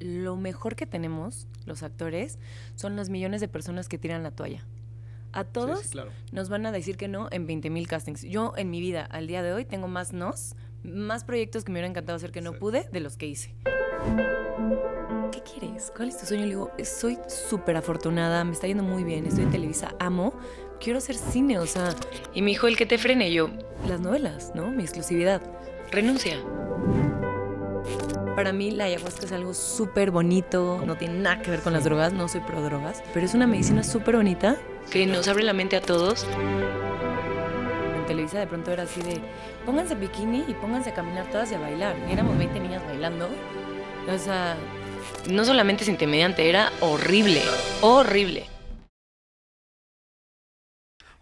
lo mejor que tenemos, los actores, son los millones de personas que tiran la toalla. A todos Sí, sí, claro. nos van a decir que no en 20 mil castings. Yo en mi vida, al día de hoy, tengo más nos, más proyectos que me hubiera encantado hacer que no Sí. pude de los que hice. ¿Qué quieres? ¿Cuál es tu sueño? Le digo, soy súper afortunada, me está yendo muy bien, estoy en Televisa, amo, quiero hacer cine, o sea. Y me dijo, el que te frene, yo, las novelas, ¿no? Mi exclusividad. Renuncia. Para mí la ayahuasca es algo súper bonito, no tiene nada que ver con las drogas, no soy pro drogas, pero es una medicina súper bonita que nos abre la mente a todos. En Televisa de pronto era así de, pónganse bikini y pónganse a caminar todas y a bailar. Y éramos 20 niñas bailando. O sea, no solamente es intimidante, era horrible, horrible.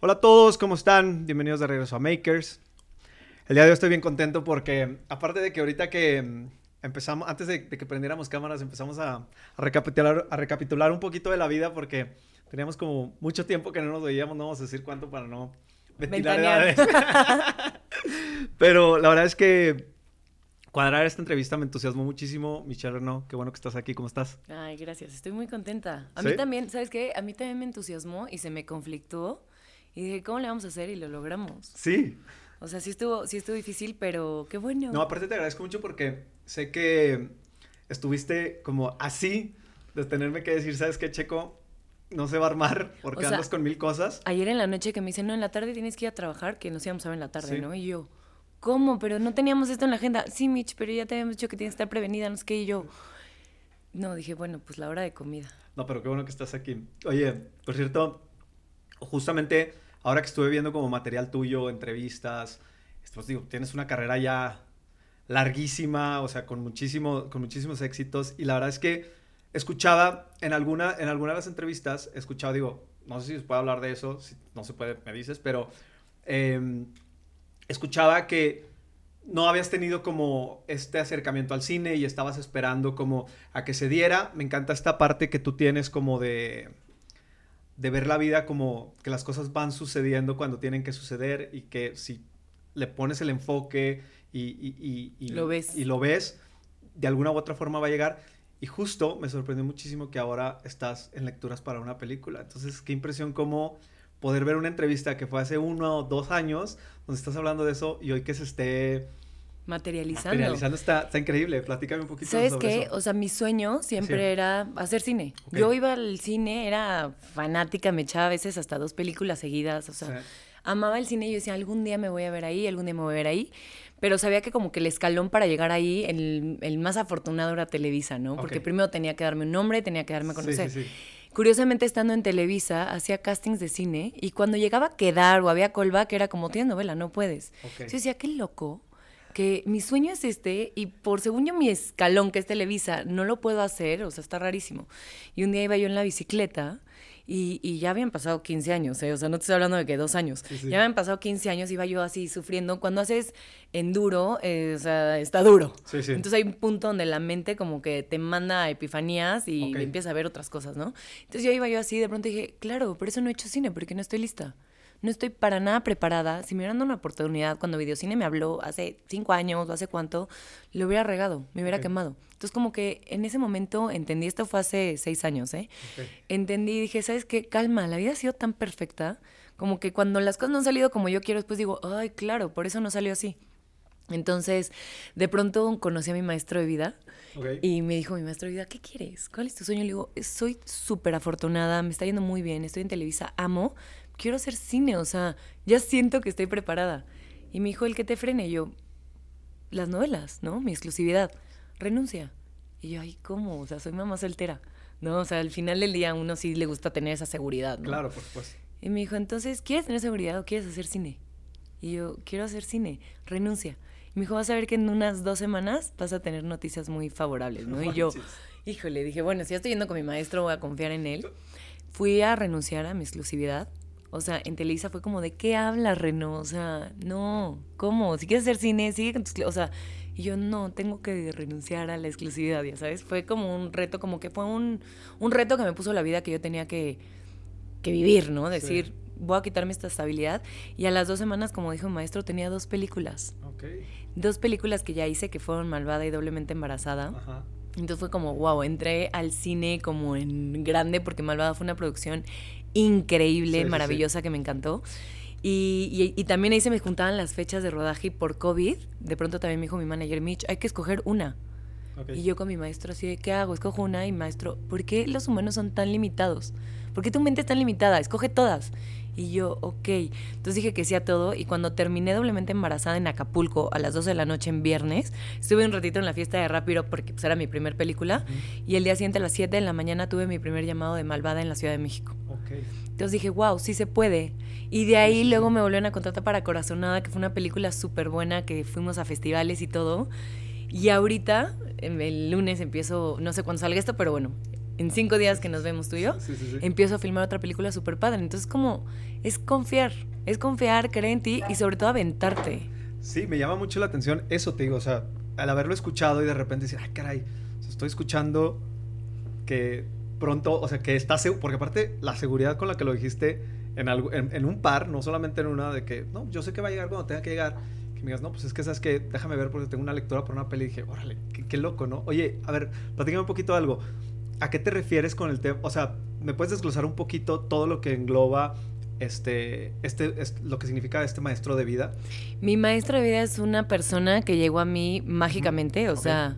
Hola a todos, ¿cómo están? Bienvenidos de regreso a Makers. El día de hoy estoy bien contento porque, aparte de que ahorita que mm, empezamos, antes de, de que prendiéramos cámaras, empezamos a, a recapitular, a recapitular un poquito de la vida porque teníamos como mucho tiempo que no nos veíamos, no vamos a decir cuánto para no ventilar edades. Pero la verdad es que cuadrar esta entrevista me entusiasmó muchísimo. Michelle Renaud, qué bueno que estás aquí, ¿cómo estás? Ay, gracias, estoy muy contenta. A ¿Sí? mí también, ¿sabes qué? A mí también me entusiasmó y se me conflictó. Y dije, ¿cómo le vamos a hacer? Y lo logramos. Sí. O sea, sí estuvo, sí estuvo difícil, pero qué bueno. No, aparte te agradezco mucho porque sé que estuviste como así de tenerme que decir, ¿sabes qué, Checo? No se va a armar porque O sea, andas con mil cosas. Ayer en la noche que me dicen, no, en la tarde tienes que ir a trabajar, que nos íbamos a ver en la tarde, Sí. ¿no? Y yo, ¿cómo? Pero no teníamos esto en la agenda. Sí, Mitch, pero ya te habíamos dicho que tienes que estar prevenida, no sé qué. Y yo, no, dije, bueno, pues la hora de comida. No, pero qué bueno que estás aquí. Oye, por cierto, justamente ahora que estuve viendo como material tuyo, entrevistas, pues digo, tienes una carrera ya larguísima, o sea, con, muchísimo, con muchísimos éxitos. Y la verdad es que escuchaba en alguna, en alguna de las entrevistas, escuchaba, digo, no sé si se puede hablar de eso, si no se puede, me dices, pero eh, escuchaba que no habías tenido como este acercamiento al cine y estabas esperando como a que se diera. Me encanta esta parte que tú tienes como de de ver la vida como que las cosas van sucediendo cuando tienen que suceder y que si le pones el enfoque y, y- y- y- Lo ves. y lo ves, de alguna u otra forma va a llegar. Y justo me sorprendió muchísimo que ahora estás en lecturas para una película. Entonces, qué impresión como poder ver una entrevista que fue hace uno o dos años, donde estás hablando de eso y hoy que se esté Materializando. materializando está, está increíble. Platícame un poquito ¿Sabes sobre qué? eso. O sea, mi sueño siempre Sí. era hacer cine. Yo iba al cine, era fanática, me echaba a veces hasta dos películas seguidas, o sea, Sí. amaba el cine y yo decía, algún día me voy a ver ahí, algún día me voy a ver ahí. Pero sabía que como que el escalón para llegar ahí, el, el más afortunado era Televisa, ¿no? Porque primero tenía que darme un nombre, tenía que darme a conocer. sí. Curiosamente, estando en Televisa, hacía castings de cine y cuando llegaba a quedar o había callback, era como, tienes novela, no puedes. Ok. Yo decía, qué loco, que mi sueño es este y por según yo mi escalón, que es Televisa, no lo puedo hacer, o sea, está rarísimo. Y un día iba yo en la bicicleta y, y ya habían pasado 15 años, ¿eh? o sea, no te estoy hablando de que dos años. Sí, sí. Ya habían pasado 15 años, iba yo así sufriendo. Cuando haces enduro, eh, o sea, está duro. Sí. Entonces hay un punto donde la mente como que te manda epifanías y Ok. empieza a ver otras cosas, ¿no? Entonces yo iba yo así, de pronto dije, claro, por eso no he hecho cine, porque no estoy lista. No estoy para nada preparada. Si me hubieran dado una oportunidad cuando Videocine me habló hace cinco años o hace cuánto, lo hubiera regado, me hubiera quemado. Entonces como que en ese momento entendí, esto fue hace seis años, ¿eh? Entendí y dije, ¿sabes qué? Calma, la vida ha sido tan perfecta, como que cuando las cosas no han salido como yo quiero, después digo, ay, claro, por eso no salió así. Entonces, de pronto conocí a mi maestro de vida y me dijo mi maestro de vida, ¿qué quieres? ¿Cuál es tu sueño? Le digo, soy súper afortunada, me está yendo muy bien, estoy en Televisa, amo, quiero hacer cine, o sea, ya siento que estoy preparada. Y me dijo, el que te frene, Y yo, las novelas, ¿no? Mi exclusividad, renuncia. Y yo, ay, ¿cómo? O sea, soy mamá soltera, ¿no? O sea, al final del día a uno sí le gusta tener esa seguridad, ¿no? Claro, por supuesto. Y me dijo, entonces, ¿quieres tener seguridad o quieres hacer cine? Y yo, quiero hacer cine, renuncia. Y me dijo, vas a ver que en unas dos semanas vas a tener noticias muy favorables, ¿no? Y yo, híjole, dije, bueno, si ya estoy yendo con mi maestro, voy a confiar en él. Fui a renunciar a mi exclusividad. O sea, en Televisa fue como, ¿de qué hablas, Reno? O sea, no, ¿cómo? Si quieres hacer cine, sigue con tus... O sea, y yo, no, tengo que renunciar a la exclusividad, ya sabes. Fue como un reto, como que fue un, un reto que me puso la vida que yo tenía que, que vivir, ¿no? Decir, voy a quitarme esta estabilidad. Y a las dos semanas, como dijo el maestro, tenía dos películas. Ok. Dos películas que ya hice, que fueron Malvada y Doblemente Embarazada. Ajá. Entonces fue como, wow, entré al cine como en grande porque Malvada fue una producción increíble, maravillosa, que me encantó. Y, y, también ahí se me juntaban las fechas de rodaje y por COVID, de pronto también me dijo mi manager Mitch, hay que escoger una. Y yo con mi maestro así de, ¿qué hago? Escojo una y maestro, ¿por qué los humanos son tan limitados? ¿Por qué tu mente es tan limitada? Escoge todas. Y yo, ok. Entonces dije que sí a todo. Y cuando terminé doblemente embarazada en Acapulco a las 12 de la noche en viernes, estuve un ratito en la fiesta de Rápido porque pues, era mi primer película. Y el día siguiente a las 7 de la mañana tuve mi primer llamado de Malvada en la Ciudad de México. Okay. Entonces dije, wow, sí se puede. Y de ahí luego me volvieron a contratar para Corazonada, que fue una película súper buena, que fuimos a festivales y todo. Y ahorita, el lunes empiezo, no sé cuándo salga esto, pero bueno, en cinco días que nos vemos tú y yo, empiezo a filmar otra película súper padre. Entonces, como, es confiar, es confiar, creer en ti y sobre todo aventarte. Sí, me llama mucho la atención eso, te digo, o sea, al haberlo escuchado y de repente decir, ay, caray, estoy escuchando que pronto, o sea, que estás seguro, porque aparte la seguridad con la que lo dijiste en, algo, en, un par, no solamente en una de que, no, yo sé que va a llegar cuando tenga que llegar, que me digas, no, pues es que sabes que déjame ver porque tengo una lectura por una peli y dije, órale, qué, loco, ¿no? Oye, a ver, platícame un poquito algo. ¿A qué te refieres con el tema? O sea, ¿me puedes desglosar un poquito todo lo que engloba este, este, lo que significa este maestro de vida? Mi maestro de vida es una persona que llegó a mí mágicamente, o sea,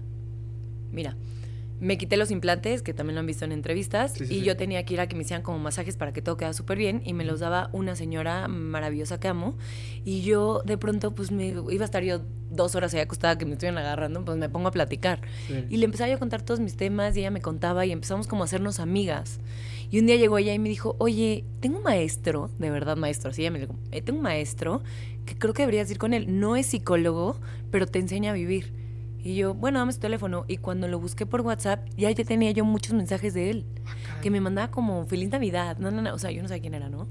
mira, me quité los implantes, que también lo han visto en entrevistas, y yo tenía que ir a que me hicieran como masajes para que todo quedara súper bien, y me los daba una señora maravillosa que amo, y yo de pronto, pues me iba a estar yo dos horas ahí acostada que me estuvieran agarrando, pues me pongo a platicar. Y le empezaba yo a contar todos mis temas, y ella me contaba, y empezamos como a hacernos amigas. Y un día llegó ella y me dijo, oye, tengo un maestro, de verdad maestro, así ella me dijo, eh, tengo un maestro que creo que deberías ir con él, no es psicólogo, pero te enseña a vivir. Y yo, bueno, dame su teléfono. Y cuando lo busqué por WhatsApp, ya, ya tenía yo muchos mensajes de él. Ah, que me mandaba como feliz Navidad. No, no, no. O sea, yo no sé quién era, ¿no?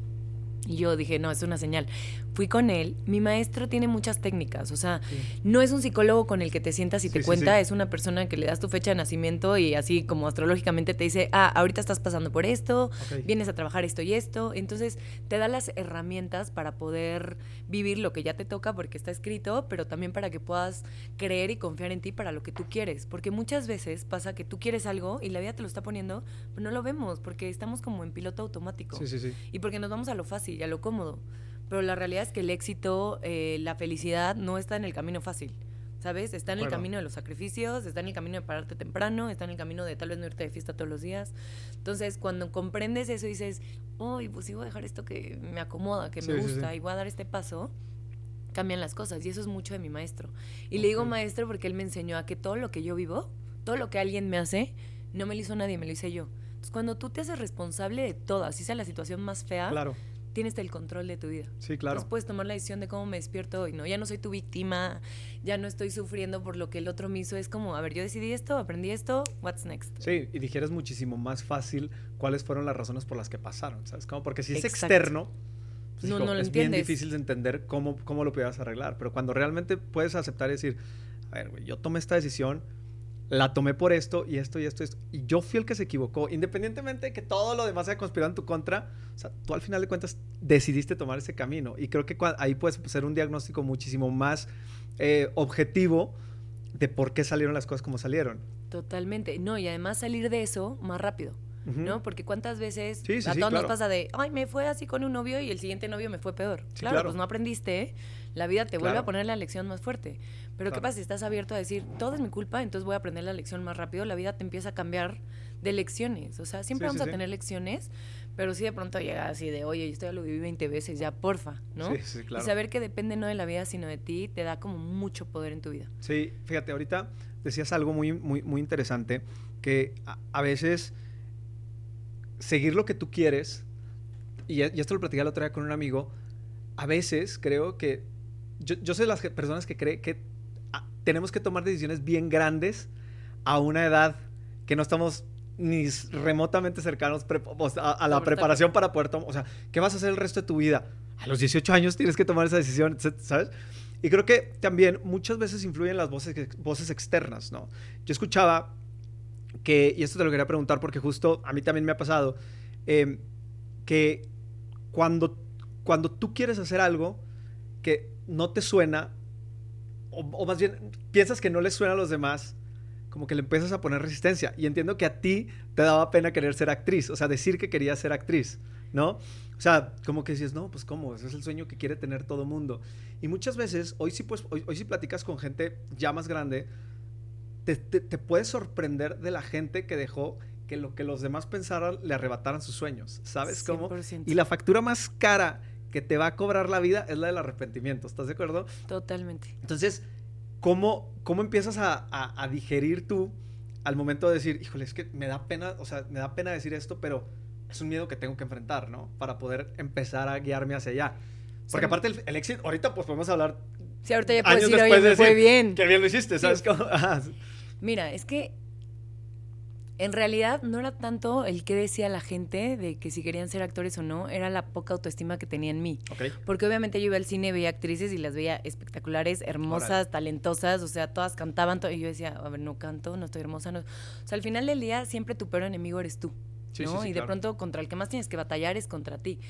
Y yo dije, no, es una señal. Fui con él. Mi maestro tiene muchas técnicas. O sea, no es un psicólogo con el que te sientas y te cuenta. es una persona que le das tu fecha de nacimiento y así como astrológicamente te dice, ah, ahorita estás pasando por esto, vienes a trabajar esto y esto. Entonces, te da las herramientas para poder vivir lo que ya te toca porque está escrito, pero también para que puedas creer y confiar en ti para lo que tú quieres. Porque muchas veces pasa que tú quieres algo y la vida te lo está poniendo, pero no lo vemos porque estamos como en piloto automático. Y porque nos vamos a lo fácil y a lo cómodo. Pero la realidad es que el éxito, eh, la felicidad no está en el camino fácil. ¿Sabes? Está en el camino de los sacrificios, está en el camino de pararte temprano, está en el camino de tal vez no irte de fiesta todos los días. Entonces, cuando comprendes eso y dices, uy, pues sí voy a dejar esto que me acomoda, que me gusta, y voy a dar este paso, cambian las cosas. Y eso es mucho de mi maestro. Y le digo maestro porque él me enseñó a que todo lo que yo vivo, todo lo que alguien me hace, no me lo hizo nadie, me lo hice yo. Entonces, cuando tú te haces responsable de todo, así sea la situación más fea, claro tienes el control de tu vida. Sí, claro. Entonces puedes tomar la decisión de cómo me despierto hoy, ¿no? Ya no soy tu víctima, ya no estoy sufriendo por lo que el otro me hizo. Es como, a ver, yo decidí esto, aprendí esto, what's next? Sí, y dijeras muchísimo más fácil cuáles fueron las razones por las que pasaron, ¿sabes? Como porque si es externo, pues, no, no lo es bien difícil de entender cómo, cómo lo pudieras arreglar. Pero cuando realmente puedes aceptar y decir, a ver, güey, yo tomé esta decisión, la tomé por esto y esto y esto y esto. Y yo fui el que se equivocó, independientemente de que todo lo demás haya conspirado en tu contra. O sea, tú al final de cuentas decidiste tomar ese camino. Y creo que ahí puedes hacer un diagnóstico muchísimo más eh, objetivo de por qué salieron las cosas como salieron. Totalmente. No, y además salir de eso más rápido. ¿No? Porque cuántas veces a todos nos pasa de, ay, me fue así con un novio y el siguiente novio me fue peor. claro, pues no aprendiste, la vida te vuelve a poner la lección más fuerte. Pero ¿qué pasa si estás abierto a decir, todo es mi culpa, entonces voy a aprender la lección más rápido? La vida te empieza a cambiar de lecciones. O sea, siempre vamos a tener lecciones, pero si de pronto llega así de, oye, esto ya lo viví 20 veces, ya porfa, ¿no? Sí, sí, claro. Y saber que depende no de la vida, sino de ti, te da como mucho poder en tu vida. Sí, fíjate, ahorita decías algo muy, muy, muy interesante, que a, veces seguir lo que tú quieres, y, y esto lo platicé el otro día con un amigo, a veces creo que yo, yo soy de las personas que cree que tenemos que tomar decisiones bien grandes a una edad que no estamos ni remotamente cercanos a, la preparación para poder tomar. O sea, ¿qué vas a hacer el resto de tu vida? A los 18 años tienes que tomar esa decisión, ¿sabes? Y creo que también muchas veces influyen las voces, voces externas, ¿no? Yo escuchaba que, y esto te lo quería preguntar porque justo a mí también me ha pasado, em, que cuando, cuando tú quieres hacer algo que no te suena, o, más bien piensas que no les suena a los demás, como que le empiezas a poner resistencia. Y entiendo que a ti te daba pena querer ser actriz, o sea, decir que querías ser actriz, ¿no? O sea, como que dices, no, pues cómo, ese es el sueño que quiere tener todo mundo. Y muchas veces, hoy sí, pues, hoy, hoy sí platicas con gente ya más grande, te, te, te puedes sorprender de la gente que dejó que lo que los demás pensaran le arrebataran sus sueños, ¿sabes cómo? 100%. Y la factura más cara que te va a cobrar la vida es la del arrepentimiento, ¿estás de acuerdo? Totalmente. Entonces, ¿cómo, cómo empiezas a, a, a digerir tú al momento de decir, híjole, es que me da pena, o sea, me da pena decir esto, pero es un miedo que tengo que enfrentar, ¿no? Para poder empezar a guiarme hacia allá. Porque Sí. aparte el, el éxito, ahorita pues podemos hablar Sí, ahorita ya puedo años decir, después oye, de fue decir, bien. que bien lo hiciste, ¿sabes? cómo? Mira, es que en realidad no era tanto el que decía la gente de que si querían ser actores o no, era la poca autoestima que tenía en mí. Porque obviamente yo iba al cine, veía actrices y las veía espectaculares, hermosas, talentosas, o sea, todas cantaban, to- y yo decía, a ver, no canto, no estoy hermosa. No. O sea, al final del día siempre tu peor enemigo eres tú, Sí, ¿no? sí, sí, y de claro. pronto contra el que más tienes que batallar es contra ti.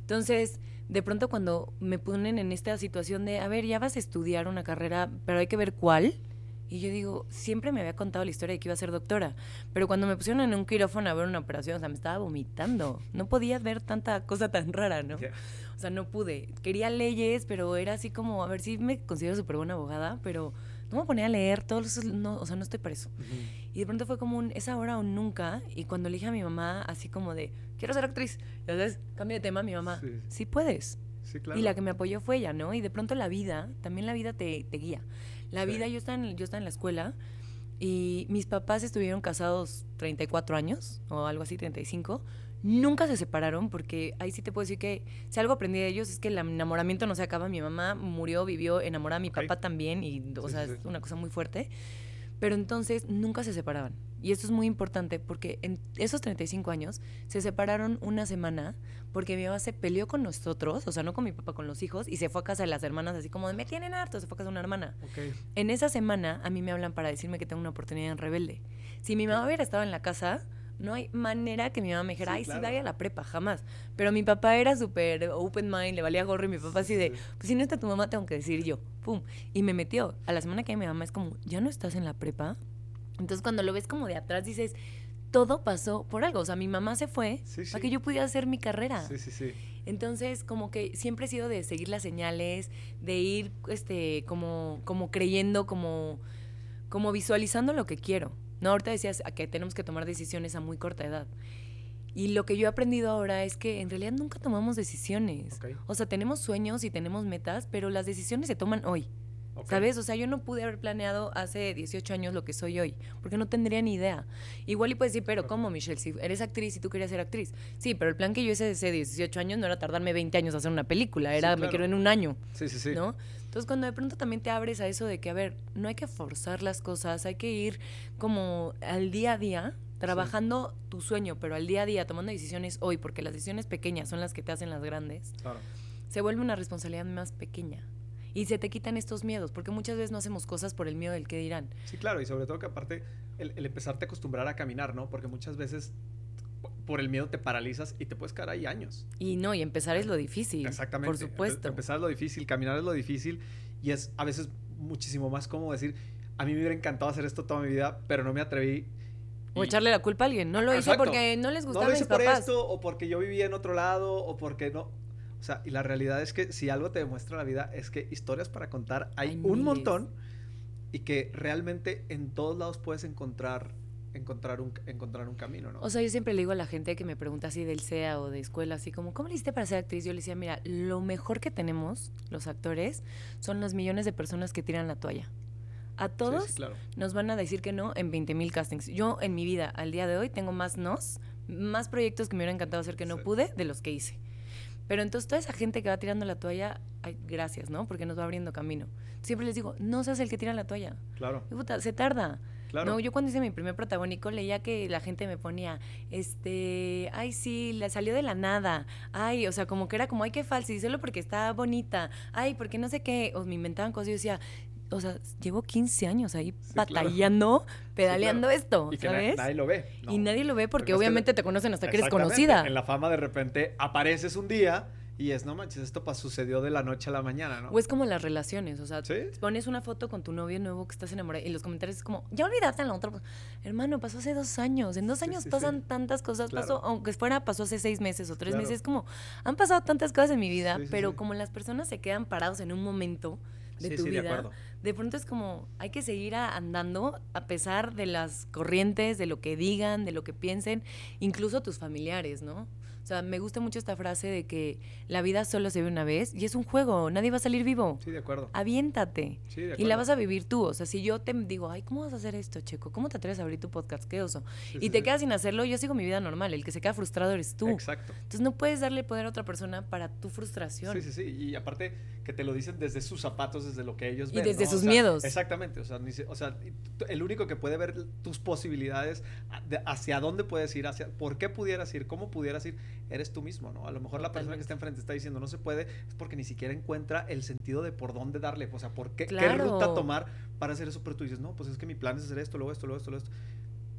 Entonces, de pronto cuando me ponen en esta situación de, a ver, ya vas a estudiar una carrera, pero hay que ver cuál. Y yo digo, siempre me había contado la historia de que iba a ser doctora, pero cuando me pusieron en un quirófano a ver una operación, o sea, me estaba vomitando. No podía ver tanta cosa tan rara, ¿no? Ya. O sea, no pude. Quería leyes, pero era así como, a ver, sí me considero súper buena abogada, pero no me ponía a leer, todo eso, no, o sea, no estoy para eso. Ujú. Y de pronto fue como un, es ahora o nunca. Y cuando le dije a mi mamá, así como de, quiero ser actriz, ya sabes, cambio de tema, mi mamá, Sí. sí, puedes. Sí, claro. Y la que me apoyó fue ella, ¿no? Y de pronto la vida, también la vida te, te guía. La Sí. vida, yo estaba, en, yo estaba en la escuela y mis papás estuvieron casados 34 años o algo así, 35. Nunca se separaron porque ahí sí te puedo decir que si algo aprendí de ellos es que el enamoramiento no se acaba. Mi mamá murió, vivió enamorada, mi papá también y, o Sí, sea, sí, es una cosa muy fuerte. Pero entonces nunca se separaban. Y esto es muy importante porque en esos 35 años se separaron una semana porque mi mamá se peleó con nosotros, o sea, no con mi papá, con los hijos, y se fue a casa de las hermanas así como de, me tienen harto, se fue a casa de una hermana. Ok. En esa semana a mí me hablan para decirme que tengo una oportunidad en Rebelde. Si mi mamá hubiera estado en la casa, no hay manera que mi mamá me dijera, Sí, ay, claro. sí, vaya a la prepa, jamás. Pero mi papá era súper open mind, le valía gorro y mi papá así de, Sí. pues si no está tu mamá, tengo que decir yo. Pum. Y me metió. A la semana que mi mamá es como, ¿ya no estás en la prepa? Entonces cuando lo ves como de atrás dices, todo pasó por algo. O sea, mi mamá se fue Sí, para que yo pudiera hacer mi carrera. Sí, sí, sí. Entonces, como que siempre he sido de seguir las señales, de ir este, como, como creyendo, como, como visualizando lo que quiero. No, ahorita decías que tenemos que tomar decisiones a muy corta edad. Y lo que yo he aprendido ahora es que en realidad nunca tomamos decisiones. O sea, tenemos sueños y tenemos metas, pero las decisiones se toman hoy. ¿Sabes? O sea, yo no pude haber planeado hace 18 años lo que soy hoy, porque no tendría ni idea. Igual y puedes decir, pero ¿cómo, Michelle? Si eres actriz y tú querías ser actriz. Sí, pero el plan que yo hice hace 18 años no era tardarme 20 años a hacer una película, era me claro. quiero en un año, Sí, sí, sí. ¿no? Entonces, cuando de pronto también te abres a eso de que, a ver, no hay que forzar las cosas, hay que ir como al día a día, trabajando tu sueño, pero al día a día, tomando decisiones hoy, porque las decisiones pequeñas son las que te hacen las grandes Claro. se vuelve una responsabilidad más pequeña. Y se te quitan estos miedos, porque muchas veces no hacemos cosas por el miedo del que dirán. Sí, claro, y sobre todo que aparte el, el empezarte a acostumbrar a caminar, ¿no? Porque muchas veces por el miedo te paralizas y te puedes quedar ahí años. Y no, y empezar es lo difícil. Exactamente. Por supuesto. Empezar es lo difícil, caminar es lo difícil y es a veces muchísimo más cómodo decir, a mí me hubiera encantado hacer esto toda mi vida, pero no me atreví. O y- echarle la culpa a alguien. No lo hice porque no les no gustaba lo a hice mis por esto o porque yo vivía en otro lado o porque no. O sea, y la realidad es que si algo te demuestra la vida es que historias para contar hay, Hay un miles. montón y que realmente en todos lados puedes encontrar encontrar un encontrar un camino, ¿no? O sea, yo siempre le digo a la gente que me pregunta así del CEA o de escuela, así como, ¿cómo le hiciste para ser actriz? Yo le decía, mira, lo mejor que tenemos, los actores, son los millones de personas que tiran la toalla. A Sí, sí, todos claro. nos van a decir que no en 20 mil castings. Yo en mi vida, al día de hoy, tengo más nos, más proyectos que me hubiera encantado hacer que no Sí. pude de los que hice. Pero entonces toda esa gente que va tirando la toalla, ay, gracias, ¿no? Porque nos va abriendo camino. Siempre les digo, no seas el que tira la toalla. Claro, Y puta, se tarda. claro. No, yo cuando hice mi primer protagónico leía que la gente me ponía, este, ay, sí, la salió de la nada. Ay, o sea, como que era como, ay, qué falso, y solo porque está bonita. Ay, porque no sé qué. O me inventaban cosas y yo decía, o sea, llevo 15 años ahí Sí, claro. batallando, pedaleando esto, y que na- ¿sabes? nadie lo ve. Y nadie lo ve Porque porque, es que obviamente te conocen hasta que eres conocida. En la fama de repente apareces un día Y es, no manches, esto sucedió de la noche a la mañana, ¿no? O es como las relaciones, o sea, ¿Sí? pones una foto con tu novio nuevo que estás enamorado y los comentarios es como, ya olvidaste a la otra. Hermano, pasó hace dos años. En dos años sí, pasan tantas cosas. Claro. Pasó, aunque fuera, pasó hace seis meses o tres Claro. meses. Como, han pasado tantas cosas en mi vida, pero como las personas se quedan parados en un momento de tu sí, de vida, acuerdo. De pronto es como, hay que seguir andando a pesar de las corrientes, de lo que digan, de lo que piensen, incluso tus familiares, ¿no? O sea, me gusta mucho esta frase de que la vida solo se ve una vez y es un juego, nadie va a salir vivo. Sí, de acuerdo. Aviéntate. Sí, de Y la acuerdo. vas a vivir tú. O sea, si yo te digo, ay, ¿cómo vas a hacer esto, Checo? ¿Cómo te atreves a abrir tu podcast? Qué oso. Sí, y sí, te quedas sin hacerlo, yo sigo mi vida normal. El que se queda frustrado eres tú. Exacto. Entonces no puedes darle poder a otra persona para tu frustración. Sí, sí, sí. Y aparte que te lo dicen desde sus zapatos, desde lo que ellos Y ven. desde ¿no? O sus sea, miedos. Exactamente. O sea, ni se- o sea, y el único que puede ver tus posibilidades, hacia dónde puedes ir, hacia por qué pudieras ir, cómo pudieras ir, eres tú mismo, ¿no? A lo mejor la persona que está enfrente está diciendo no se puede, es porque ni siquiera encuentra el sentido de por dónde darle, o sea, por qué, qué ruta tomar para hacer eso, pero tú dices, no, pues es que mi plan es hacer esto, luego esto, luego esto, luego esto.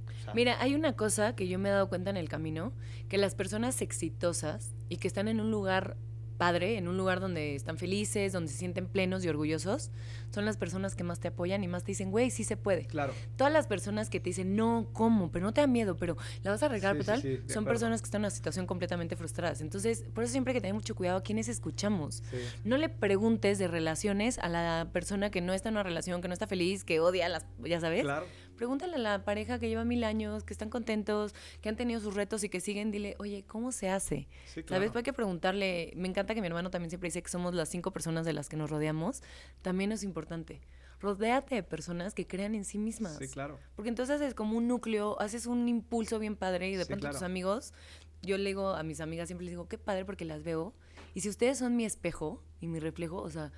O sea, Mira, hay una cosa que yo me he dado cuenta en el camino, que las personas exitosas y que están en un lugar padre, en un lugar donde están felices, donde se sienten plenos y orgullosos, son las personas que más te apoyan y más te dicen, güey, sí se puede. Claro. Todas las personas que te dicen, no, ¿cómo? Pero no te da miedo, pero la vas a arreglar, Sí, pero tal, sí, son personas que están en una situación completamente frustradas. Entonces, por eso siempre hay que tener mucho cuidado a quienes escuchamos. Sí. No le preguntes de relaciones a la persona que no está en una relación, que no está feliz, que odia a las, ya sabes. Claro. Pregúntale a la pareja que lleva mil años, que están contentos, que han tenido sus retos y que siguen, dile, oye, ¿cómo se hace? Sí, claro. ¿Sabes? Pues hay que preguntarle. Me encanta que mi hermano también siempre dice que somos las cinco personas de las que nos rodeamos. También es importante. Rodéate de personas que crean en sí mismas. Sí, claro. Porque entonces haces como un núcleo, haces un impulso bien padre y de Sí, pronto tus amigos, yo le digo a mis amigas, siempre les digo, qué padre porque las veo. Y si ustedes son mi espejo y mi reflejo, o sea,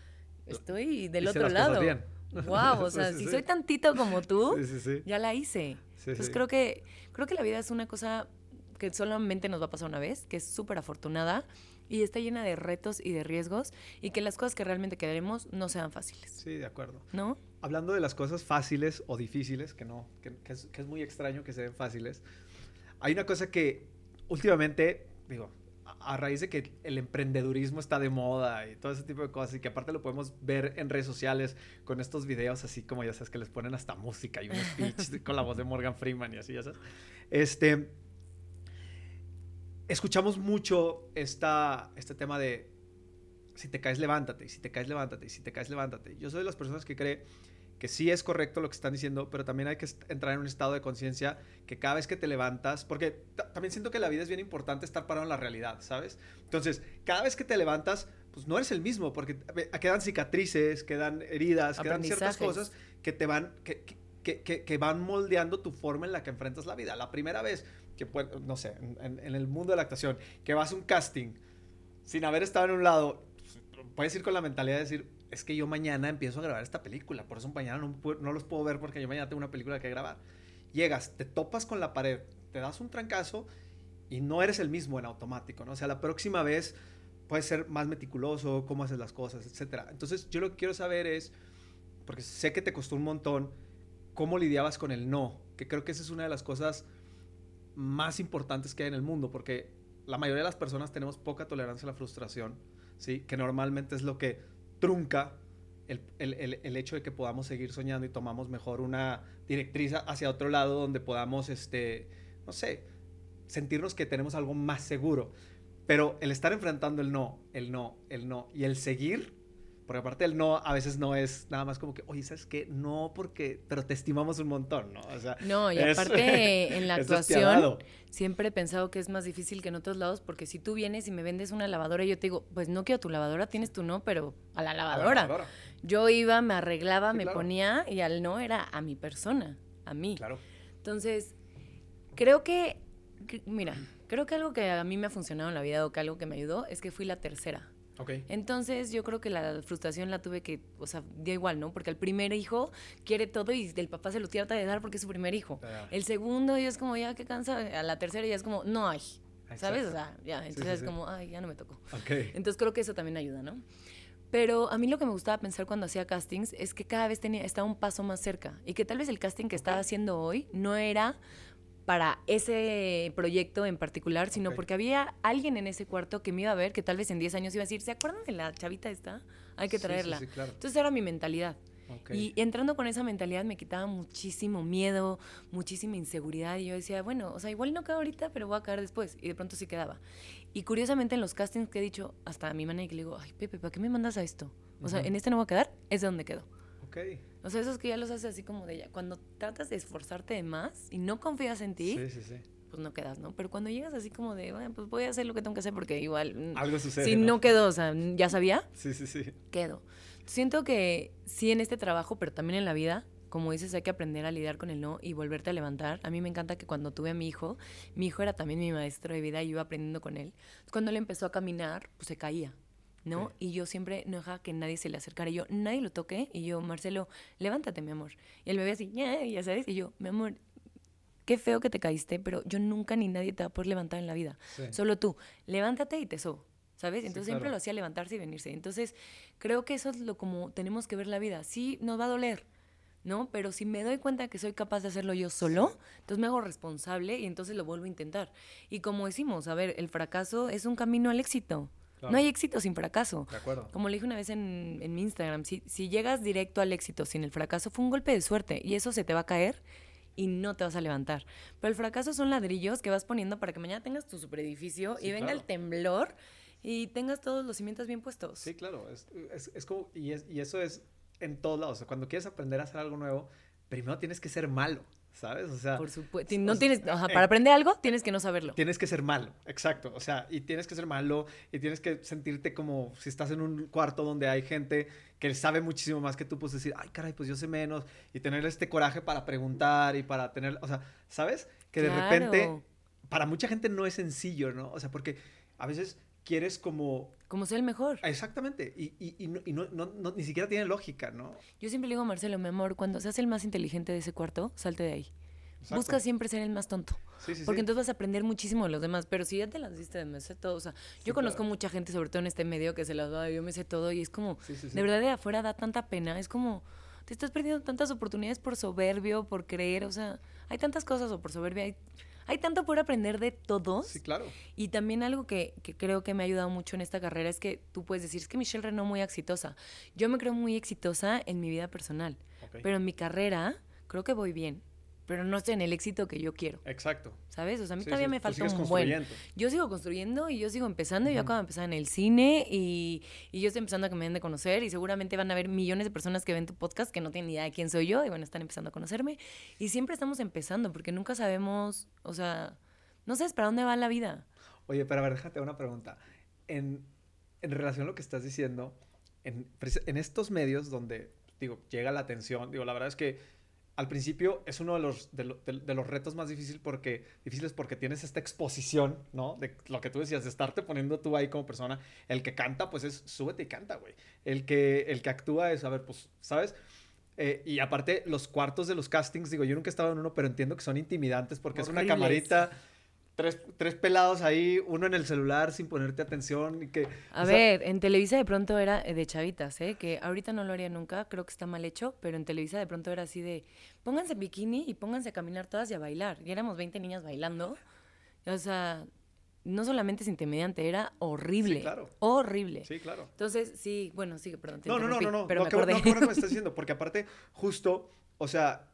estoy del otro lado. bien. Wow, o sea, sí, si sí. soy tantito como tú, Sí, ya la hice. Entonces creo que creo que la vida es una cosa que solamente nos va a pasar una vez, que es súper afortunada y está llena de retos y de riesgos y que las cosas que realmente queremos no sean fáciles, Sí, de acuerdo. ¿no? Hablando de las cosas fáciles o difíciles, que no, que, que es, que es muy extraño que se den fáciles, hay una cosa que últimamente, digo, a, raíz de que el emprendedurismo está de moda y todo ese tipo de cosas, y que aparte lo podemos ver en redes sociales con estos videos así como ya sabes que les ponen hasta música y un speech con la voz de Morgan Freeman y así, ya sabes. Este, escuchamos mucho esta, este tema de si te caes, levántate, y si te caes, levántate, y si te caes, levántate. Yo soy de las personas que cree que sí es correcto lo que están diciendo, pero también hay que entrar en un estado de conciencia que cada vez que te levantas, porque ta- también siento que la vida es bien importante estar parado en la realidad, ¿sabes? Entonces, cada vez que te levantas, pues no eres el mismo, porque quedan cicatrices, quedan heridas, quedan ciertas cosas que te van, que, que- que, van moldeando tu forma en la que enfrentas la vida. La primera vez que, pues, no sé, en, en- en el mundo de la actuación, que vas a un casting sin haber estado en un lado, puedes ir con la mentalidad de decir, es que yo mañana empiezo a grabar esta película, por eso mañana no, no los puedo ver porque yo mañana tengo una película que grabar. Llegas, te topas con la pared, te das un trancazo y no eres el mismo en automático, ¿no? O sea, la próxima vez puedes ser más meticuloso, cómo haces las cosas, etcétera. Entonces, yo lo que quiero saber es, porque sé que te costó un montón, cómo lidiabas con el no, que creo que esa es una de las cosas más importantes que hay en el mundo, porque la mayoría de las personas tenemos poca tolerancia a la frustración, ¿sí? Que normalmente es lo que trunca el, el- el- hecho de que podamos seguir soñando y tomamos mejor una directriz hacia otro lado donde podamos, este, no sé, sentirnos que tenemos algo más seguro. Pero el estar enfrentando el no, el no, el no y el seguir, porque aparte el no a veces no es nada más como que, oye, ¿sabes qué? No, porque, pero te estimamos un montón, ¿no? O sea, No, y es- aparte en la es actuación siempre he pensado que es más difícil que en otros lados porque si tú vienes y me vendes una lavadora y yo te digo, pues no quiero tu lavadora, tienes tu no, pero a la A la lavadora. Yo iba, me arreglaba, Sí, me claro. ponía y al no era a mi persona, a mí. Claro. Entonces, creo que, que- mira, creo que algo que a mí me ha funcionado en la vida o que algo que me ayudó es que fui la tercera. Entonces yo creo que la frustración la tuve que, o sea, da igual, ¿no? Porque el primer hijo quiere todo y el papá se lo trata de dar porque es su primer hijo. El segundo ya es como, ya, qué cansa. A la tercera ya es como, no hay. ¿Sabes? O sea, ya, entonces sí, es sí. como, ay, ya no me tocó. Ok. Entonces creo que eso también ayuda, ¿no? Pero a mí lo que me gustaba pensar cuando hacía castings es que cada vez tenía, estaba un paso más cerca y que tal vez el casting que estaba haciendo hoy no era para ese proyecto en particular, sino Ok. porque había alguien en ese cuarto que me iba a ver, que tal vez en 10 años iba a decir, ¿se acuerdan de la chavita esta? Hay que Sí, sí, traerla. sí, claro. Entonces era mi mentalidad. Y entrando con esa mentalidad me quitaba muchísimo miedo, muchísima inseguridad. Y yo decía, bueno, o sea, igual no quedo ahorita, pero voy a caer después. Y de pronto sí quedaba. Y curiosamente en los castings que he dicho, hasta a mi manager le digo, ay, Pepe, ¿para qué me mandas a esto? O sea, en este no voy a quedar, es de donde quedo. Ok. O sea, esos que ya los haces así como de ya. Cuando tratas de esforzarte de más y no confías en ti, Sí, sí, sí. pues no quedas, ¿no? Pero cuando llegas así como de, bueno, pues voy a hacer lo que tengo que hacer porque igual. mm, Algo sucede. Si no quedo, o sea, ya sabía, Sí, sí, sí. quedo. Siento que sí en este trabajo, pero también en la vida, como dices, hay que aprender a lidiar con el no y volverte a levantar. A mí me encanta que cuando tuve a mi hijo, mi hijo era también mi maestro de vida y iba aprendiendo con él. Cuando él empezó a caminar, pues se caía. ¿No? Y yo siempre no dejaba que nadie se le acercara. Y yo, nadie lo toque. Y yo, Marcelo, levántate, mi amor. Y me ve así, "Ya", ya sabes. Y yo, mi amor, qué feo que te caíste, pero yo nunca ni nadie te va a poder levantar en la vida. Sí. Solo tú, levántate y te sobo, ¿sabes? Sí, Entonces siempre lo hacía levantarse y venirse. Entonces creo que eso es lo como tenemos que ver la vida. Sí, nos va a doler, ¿no? Pero si me doy cuenta que soy capaz de hacerlo yo solo, entonces me hago responsable y entonces lo vuelvo a intentar. Y como decimos, a ver, el fracaso es un camino al éxito. Claro. No hay éxito sin fracaso. De acuerdo. Como le dije una vez en, en mi Instagram, si, si llegas directo al éxito sin el fracaso, fue un golpe de suerte y eso se te va a caer y no te vas a levantar. Pero el fracaso son ladrillos que vas poniendo para que mañana tengas tu super edificio Sí, y venga claro. el temblor y tengas todos los cimientos bien puestos. Sí, claro. Es, es, es como, y, es, y eso es en todos lados. O sea, cuando quieres aprender a hacer algo nuevo, primero tienes que ser malo, ¿sabes? O sea, Por supuesto. o No sea, tienes, ajá, eh, para aprender algo tienes que no saberlo. Tienes que ser malo, exacto. O sea, y tienes que ser malo y tienes que sentirte como si estás en un cuarto donde hay gente que sabe muchísimo más que tú, pues decir, ay, caray, pues yo sé menos. Y tener este coraje para preguntar y para tener, o sea, ¿sabes? Que de repente, para mucha gente no es sencillo, ¿no? O sea, porque a veces quieres como... Como ser el mejor. Exactamente, y, y, y, no, y no- no- no- ni siquiera tiene lógica, ¿no? Yo siempre le digo a Marcelo, mi amor, cuando seas el más inteligente de ese cuarto, salte de ahí. Exacto. Busca siempre ser el más tonto. Sí, sí, Porque sí. entonces vas a aprender muchísimo de los demás. Pero si ya te las diste de me sé todo. O sea, yo conozco claro. mucha gente, sobre todo en este medio, que se las da, yo me sé todo. Y es como, de verdad de afuera da tanta pena. Es como, te estás perdiendo tantas oportunidades por soberbio, por creer. O sea, hay tantas cosas o por soberbia. Hay, hay tanto por aprender de todos. Sí, claro. Y también algo que, que creo que me ha ayudado mucho en esta carrera es que tú puedes decir, es que Michelle Renault muy exitosa. Yo me creo muy exitosa en mi vida personal. Pero en mi carrera creo que voy bien. Pero no estoy en el éxito que yo quiero. Exacto. ¿Sabes? O sea, a mí Sí, todavía sí, me falta un buen. Yo sigo construyendo y yo sigo empezando. y Yo acabo de empezar en el cine y, y yo estoy empezando a que me den de conocer. Y seguramente van a haber millones de personas que ven tu podcast que no tienen ni idea de quién soy yo y a estar empezando a conocerme. Y siempre estamos empezando porque nunca sabemos, o sea, no sabes para dónde va la vida. Oye, pero a ver, déjate una pregunta. En, en relación a lo que estás diciendo, en, en estos medios donde, digo, llega la atención, digo, la verdad es que al principio es uno de los, de, lo- de- de los retos más difícil porque, difíciles porque tienes esta exposición, ¿no? De lo que tú decías, de estarte poniendo tú ahí como persona. El que canta, pues es súbete y canta, güey. El que, el que actúa es, a ver, pues, ¿sabes? Eh, y aparte, los cuartos de los castings, digo, yo nunca he estado en uno, pero entiendo que son intimidantes porque es una camarita, tres, tres pelados ahí, uno en el celular sin ponerte atención y que... A sea, ver, en Televisa de pronto era de chavitas, ¿eh? Que ahorita no lo haría nunca, creo que está mal hecho, pero en Televisa de pronto era así de, pónganse bikini y pónganse a caminar todas y a bailar. Y éramos 20 niñas bailando. O sea, no solamente es intimidante, era horrible. Sí, claro. Horrible. Sí, claro. Entonces, sí, bueno, sí, perdón. te No, no, no, no, no, Pero no, me acordé. no, bueno que me estás diciendo, porque aparte, justo, o sea,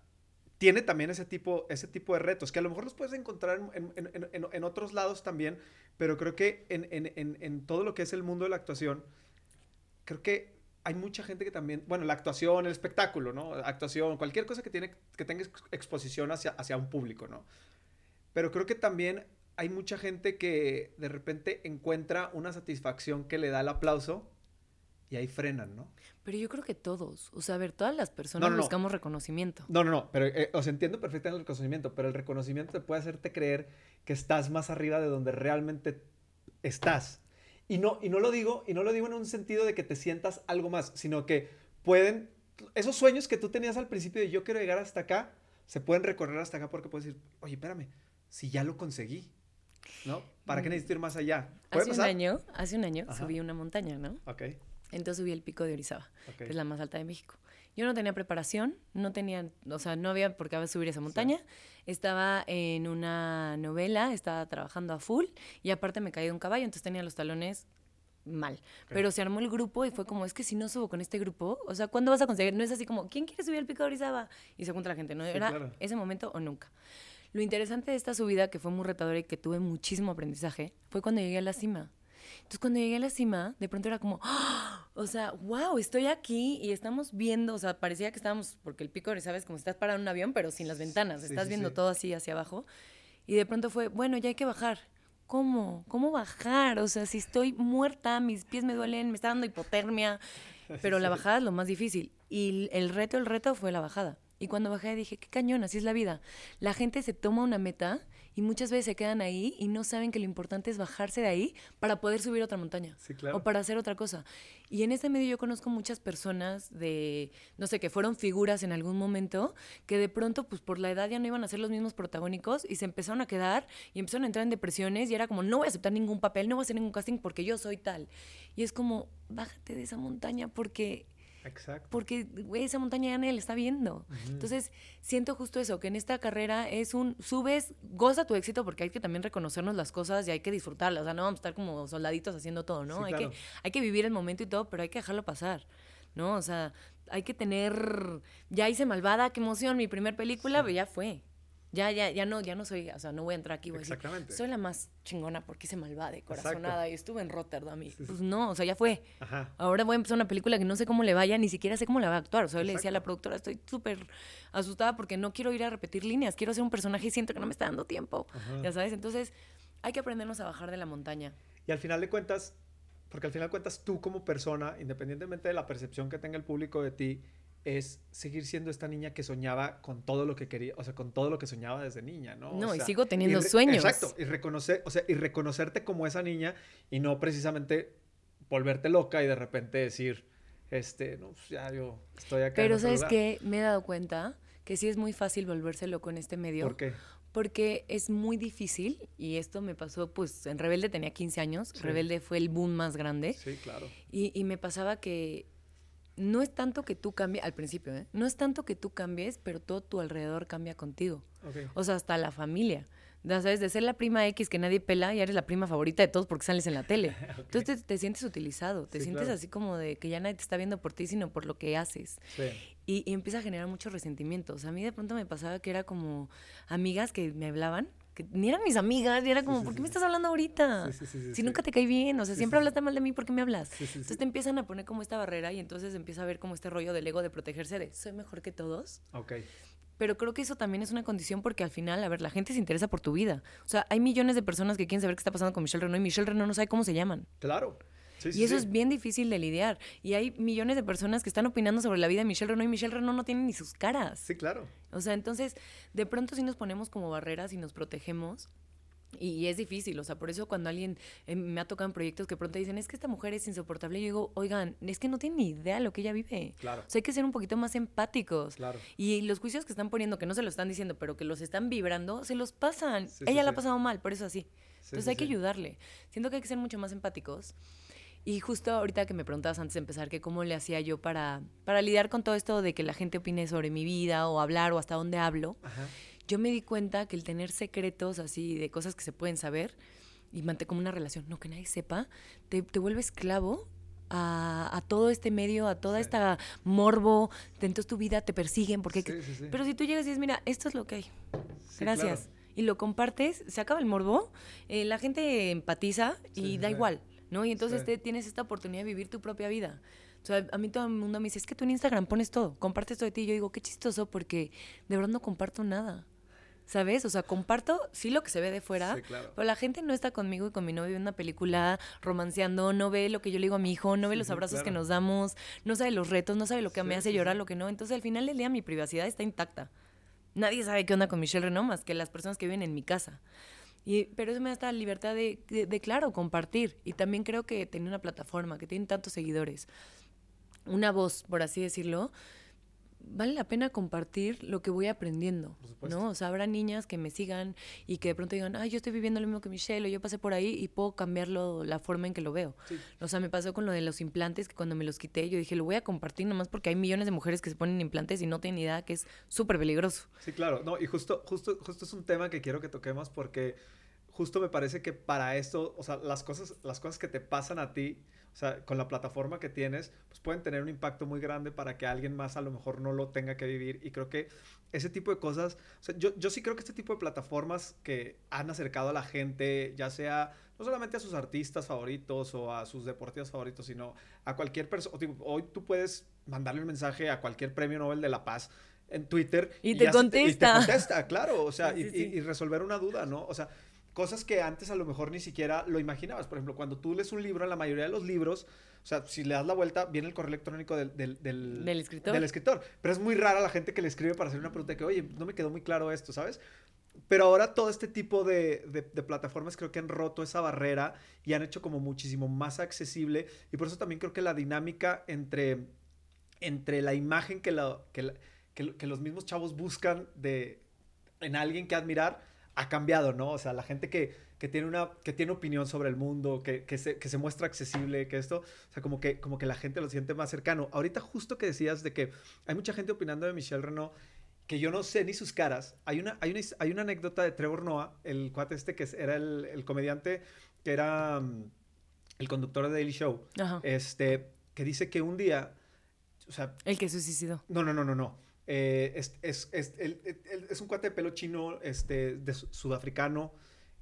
tiene también ese tipo, ese tipo de retos, que a lo mejor los puedes encontrar en, en- en- en- otros lados también, pero creo que en, todo lo que es el mundo de la actuación, creo que hay mucha gente que también, bueno, la actuación, el espectáculo, ¿no? Actuación, cualquier cosa que, tiene, que tenga ex- exposición hacia, hacia un público, ¿no? Pero creo que también hay mucha gente que de repente encuentra una satisfacción que le da el aplauso y ahí frenan, ¿no? Pero yo creo que todos, o sea, a ver, todas las personas No, no, no. buscamos reconocimiento. No, no, no, pero eh, os entiendo perfectamente el reconocimiento, pero el reconocimiento te puede hacerte creer que estás más arriba de donde realmente estás. Y no, y no lo digo, y no lo digo en un sentido de que te sientas algo más, sino que pueden, esos sueños que tú tenías al principio de yo quiero llegar hasta acá, se pueden recorrer hasta acá porque puedes decir, oye, espérame, si ya lo conseguí, ¿no? ¿Para qué Mm. necesito ir más allá? ¿Puede Hace un pasar? año, hace un año Ajá. subí una montaña, ¿no? Ok. Entonces subí el pico de Orizaba, Ok. que es la más alta de México. Yo no tenía preparación, no tenía, o sea, no había por qué subir esa montaña. Estaba en una novela, estaba trabajando a full y aparte me caí de un caballo, entonces tenía los talones mal. Pero se armó el grupo y fue como, es que si no subo con este grupo, o sea, ¿cuándo vas a conseguir? No es así como, ¿quién quiere subir el pico de Orizaba? Y se junta la gente, ¿no? Sí, Era claro. ese momento o nunca. Lo interesante de esta subida, que fue muy retadora y que tuve muchísimo aprendizaje, fue cuando llegué a la cima. Entonces, cuando llegué a la cima, de pronto era como, ¡ah! o sea, wow, estoy aquí y estamos viendo, o sea, parecía que estábamos, porque el pico, ¿sabes? Como estás parado en un avión, pero sin las ventanas, Sí, estás sí, viendo sí. todo así hacia abajo. Y de pronto fue, bueno, ya hay que bajar. ¿Cómo? ¿Cómo bajar? O sea, si estoy muerta, mis pies me duelen, me está dando hipotermia. Pero la bajada es lo más difícil. Y el reto, el reto fue la bajada. Y cuando bajé dije, qué cañón, así es la vida. La gente se toma una meta y muchas veces se quedan ahí y no saben que lo importante es bajarse de ahí para poder subir otra montaña. Sí, claro. O para hacer otra cosa. Y en este medio yo conozco muchas personas de, no sé, que fueron figuras en algún momento, que de pronto, pues por la edad ya no iban a ser los mismos protagónicos y se empezaron a quedar y empezaron a entrar en depresiones y era como, no voy a aceptar ningún papel, no voy a hacer ningún casting porque yo soy tal. Y es como, bájate de esa montaña porque Exacto. porque güey, esa montaña ya nadie la está viendo. Entonces, siento justo eso, que en esta carrera es un, subes, goza tu éxito, porque hay que también reconocernos las cosas y hay que disfrutarlas. O sea, no vamos a estar como soldaditos haciendo todo, ¿no? Sí, hay, claro. que, hay que vivir el momento y todo, pero hay que dejarlo pasar. ¿No? O sea, hay que tener. Ya hice malvada, qué emoción, mi primer película, pero ya fue. Ya, ya, ya no, ya no soy, o sea, no voy a entrar aquí, voy a decir, Exactamente. soy la más chingona porque hice malvada y Exacto. corazonada y estuve en Rotterdam y Sí, sí. pues no, o sea, ya fue. Ajá. Ahora voy a empezar una película que no sé cómo le vaya, ni siquiera sé cómo la va a actuar. O sea, yo le decía a la Exacto. productora, estoy súper asustada porque no quiero ir a repetir líneas, quiero ser un personaje y siento que no me está dando tiempo. Ajá. Ya sabes, entonces hay que aprendernos a bajar de la montaña. Y al final de cuentas, porque al final de cuentas tú como persona, independientemente de la percepción que tenga el público de ti, es seguir siendo esta niña que soñaba con todo lo que quería, o sea, con todo lo que soñaba desde niña, ¿no? O No, y sigo teniendo sueños. Exacto, y reconocer, o sea, y reconocerte como esa niña y no precisamente volverte loca y de repente decir, este, no, pues ya yo estoy acá. Pero ¿sabes lugar". qué? Me he dado cuenta que sí es muy fácil volverse loco en este medio. ¿Por qué? Porque es muy difícil, y esto me pasó, pues en Rebelde tenía 15 años, Sí. Rebelde fue el boom más grande. Sí, claro. Y, y me pasaba que no es tanto que tú cambies, al principio, ¿eh? no es tanto que tú cambies, pero todo tu alrededor cambia contigo. Ok. O sea, hasta la familia. Ya sabes, de ser la prima X que nadie pela, ya eres la prima favorita de todos porque sales en la tele. Entonces te, te sientes utilizado, te Sí, sientes claro. así como de que ya nadie te está viendo por ti, sino por lo que haces. Sí. Y, y empieza a generar mucho resentimiento. O sea, a mí de pronto me pasaba que era como amigas que me hablaban, que ni eran mis amigas, y era como, sí, ¿por qué sí, me estás hablando ahorita? Si nunca te caí bien, o sea, siempre hablaste mal de mí, ¿por qué me hablas? Entonces te empiezan a poner como esta barrera y entonces empieza a ver como este rollo del ego de protegerse de, soy mejor que todos. Ok. Pero creo que eso también es una condición porque al final, a ver, la gente se interesa por tu vida. O sea, hay millones de personas que quieren saber qué está pasando con Michelle Renaud y Michelle Renaud no sabe cómo se llaman. Claro. Sí, sí, y eso sí. es bien difícil de lidiar. Y hay millones de personas que están opinando sobre la vida de Michelle Renaud y Michelle Renaud no tiene ni sus caras. Sí, claro. O sea, entonces, de pronto sí nos ponemos como barreras y nos protegemos. Y, y es difícil, o sea, por eso cuando alguien eh, me ha tocado en proyectos que pronto dicen, es que esta mujer es insoportable, yo digo, oigan, es que no tienen ni idea de lo que ella vive. Claro. O sea, hay que ser un poquito más empáticos. Claro. Y los juicios que están poniendo, que no se lo están diciendo, pero que los están vibrando, se los pasan. Ella la ha pasado mal, por eso así. Sí, Entonces hay que ayudarle. Siento que hay que ser mucho más empáticos. Y justo ahorita que me preguntabas antes de empezar que cómo le hacía yo para, para lidiar con todo esto de que la gente opine sobre mi vida o hablar o hasta dónde hablo, Ajá. yo me di cuenta que el tener secretos así de cosas que se pueden saber y mantener como una relación, no que nadie sepa, te, te vuelve esclavo a, a todo este medio, a toda Sí. esta morbo, entonces tu vida te persiguen porque... Sí, sí. Pero si tú llegas y dices, mira, esto es lo que hay, gracias, claro. y lo compartes, se acaba el morbo, eh, la gente empatiza y sí, da sí. igual, ¿no? Y entonces Sí. te, tienes esta oportunidad de vivir tu propia vida. O sea, a mí todo el mundo me dice, es que tú en Instagram pones todo, compartes todo de ti. Y yo digo, qué chistoso, porque de verdad no comparto nada. ¿Sabes? O sea, comparto sí lo que se ve de fuera, Sí, claro. pero la gente no está conmigo y con mi novio viendo una película romanceando, no ve lo que yo le digo a mi hijo, no ve los abrazos que claro. nos damos, no sabe los retos, no sabe lo que me Sí, hace sí, llorar, lo que no. Entonces, al final del día, mi privacidad está intacta. Nadie sabe qué onda con Michelle Renaud más que las personas que viven en mi casa. Y, pero eso me da esta libertad de, de, de, claro, compartir. Y también creo que tener una plataforma que tiene tantos seguidores, una voz, por así decirlo, vale la pena compartir lo que voy aprendiendo, ¿no? O sea, habrá niñas que me sigan y que de pronto digan, ay, yo estoy viviendo lo mismo que Michelle, o yo pasé por ahí y puedo cambiarlo, la forma en que lo veo. O sea, me pasó con lo de los implantes, que cuando me los quité, yo dije, lo voy a compartir nomás porque hay millones de mujeres que se ponen implantes y no tienen idea que es súper peligroso. Sí, claro. No, y justo, justo, justo es un tema que quiero que toquemos porque justo me parece que para esto, o sea, las cosas, las cosas que te pasan a ti, o sea, con la plataforma que tienes, pues pueden tener un impacto muy grande para que alguien más a lo mejor no lo tenga que vivir. Y creo que ese tipo de cosas, o sea, yo, yo sí creo que este tipo de plataformas que han acercado a la gente, ya sea no solamente a sus artistas favoritos o a sus deportivos favoritos, sino a cualquier persona. Hoy tú puedes mandarle un mensaje a cualquier premio Nobel de la Paz en Twitter. Y, te contesta. y te contesta, claro. O sea, y, y, resolver una duda, ¿no? O sea, cosas que antes a lo mejor ni siquiera lo imaginabas. Por ejemplo, cuando tú lees un libro, en la mayoría de los libros, o sea, si le das la vuelta, viene el correo electrónico del, del, del, escritor. del escritor. Pero es muy rara la gente que le escribe para hacer una pregunta que, oye, no me quedó muy claro esto, ¿sabes? Pero ahora todo este tipo de, de, plataformas creo que han roto esa barrera y han hecho como muchísimo más accesible. Y por eso también creo que la dinámica entre, entre la imagen que, la, que, que, que los mismos chavos buscan de, en alguien que admirar ha cambiado, ¿no? O sea, la gente que, que tiene una que tiene opinión sobre el mundo, que, que, se, que se muestra accesible, que esto, o sea, como que, como que la gente lo siente más cercano. Ahorita justo que decías de que hay mucha gente opinando de Michelle Renault que yo no sé ni sus caras. Hay una, hay una, hay una anécdota de Trevor Noah, el cuate este que era el, el comediante, que era um, el conductor de Daily Show, este, que dice que un día, o sea... El que se suicidó. No, no, no, no, no. Eh, es, es, es, es, un cuate de pelo chino, este, de sudafricano,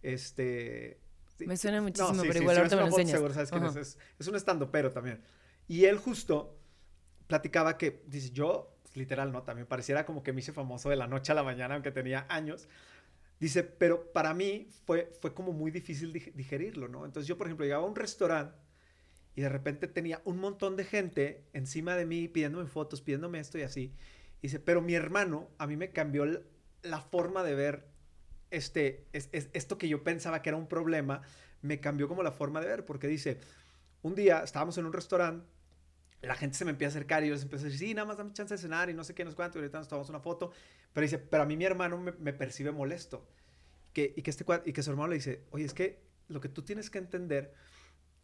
este... Me suena muchísimo, pero igual ahorita me lo enseñas. Seguro, ¿sabes es? es? un estando pero también. Y él justo platicaba que, dice, yo, literal, ¿no? También pareciera como que me hice famoso de la noche a la mañana, aunque tenía años. Dice, pero para mí fue, fue como muy difícil digerirlo, ¿no? Entonces yo, por ejemplo, llegaba a un restaurante y de repente tenía un montón de gente encima de mí pidiéndome fotos, pidiéndome esto y así. Dice, pero mi hermano a mí me cambió la forma de ver este, es, esto que yo pensaba que era un problema, me cambió como la forma de ver, porque dice, un día estábamos en un restaurante, la gente se me empieza a acercar y yo les empiezo a decir, sí, nada más dame chance de cenar y no sé qué, no cuánto, y ahorita nos tomamos una foto, pero dice, pero a mí mi hermano me, percibe molesto, que, y, que este, y que su hermano le dice, oye, es que lo que tú tienes que entender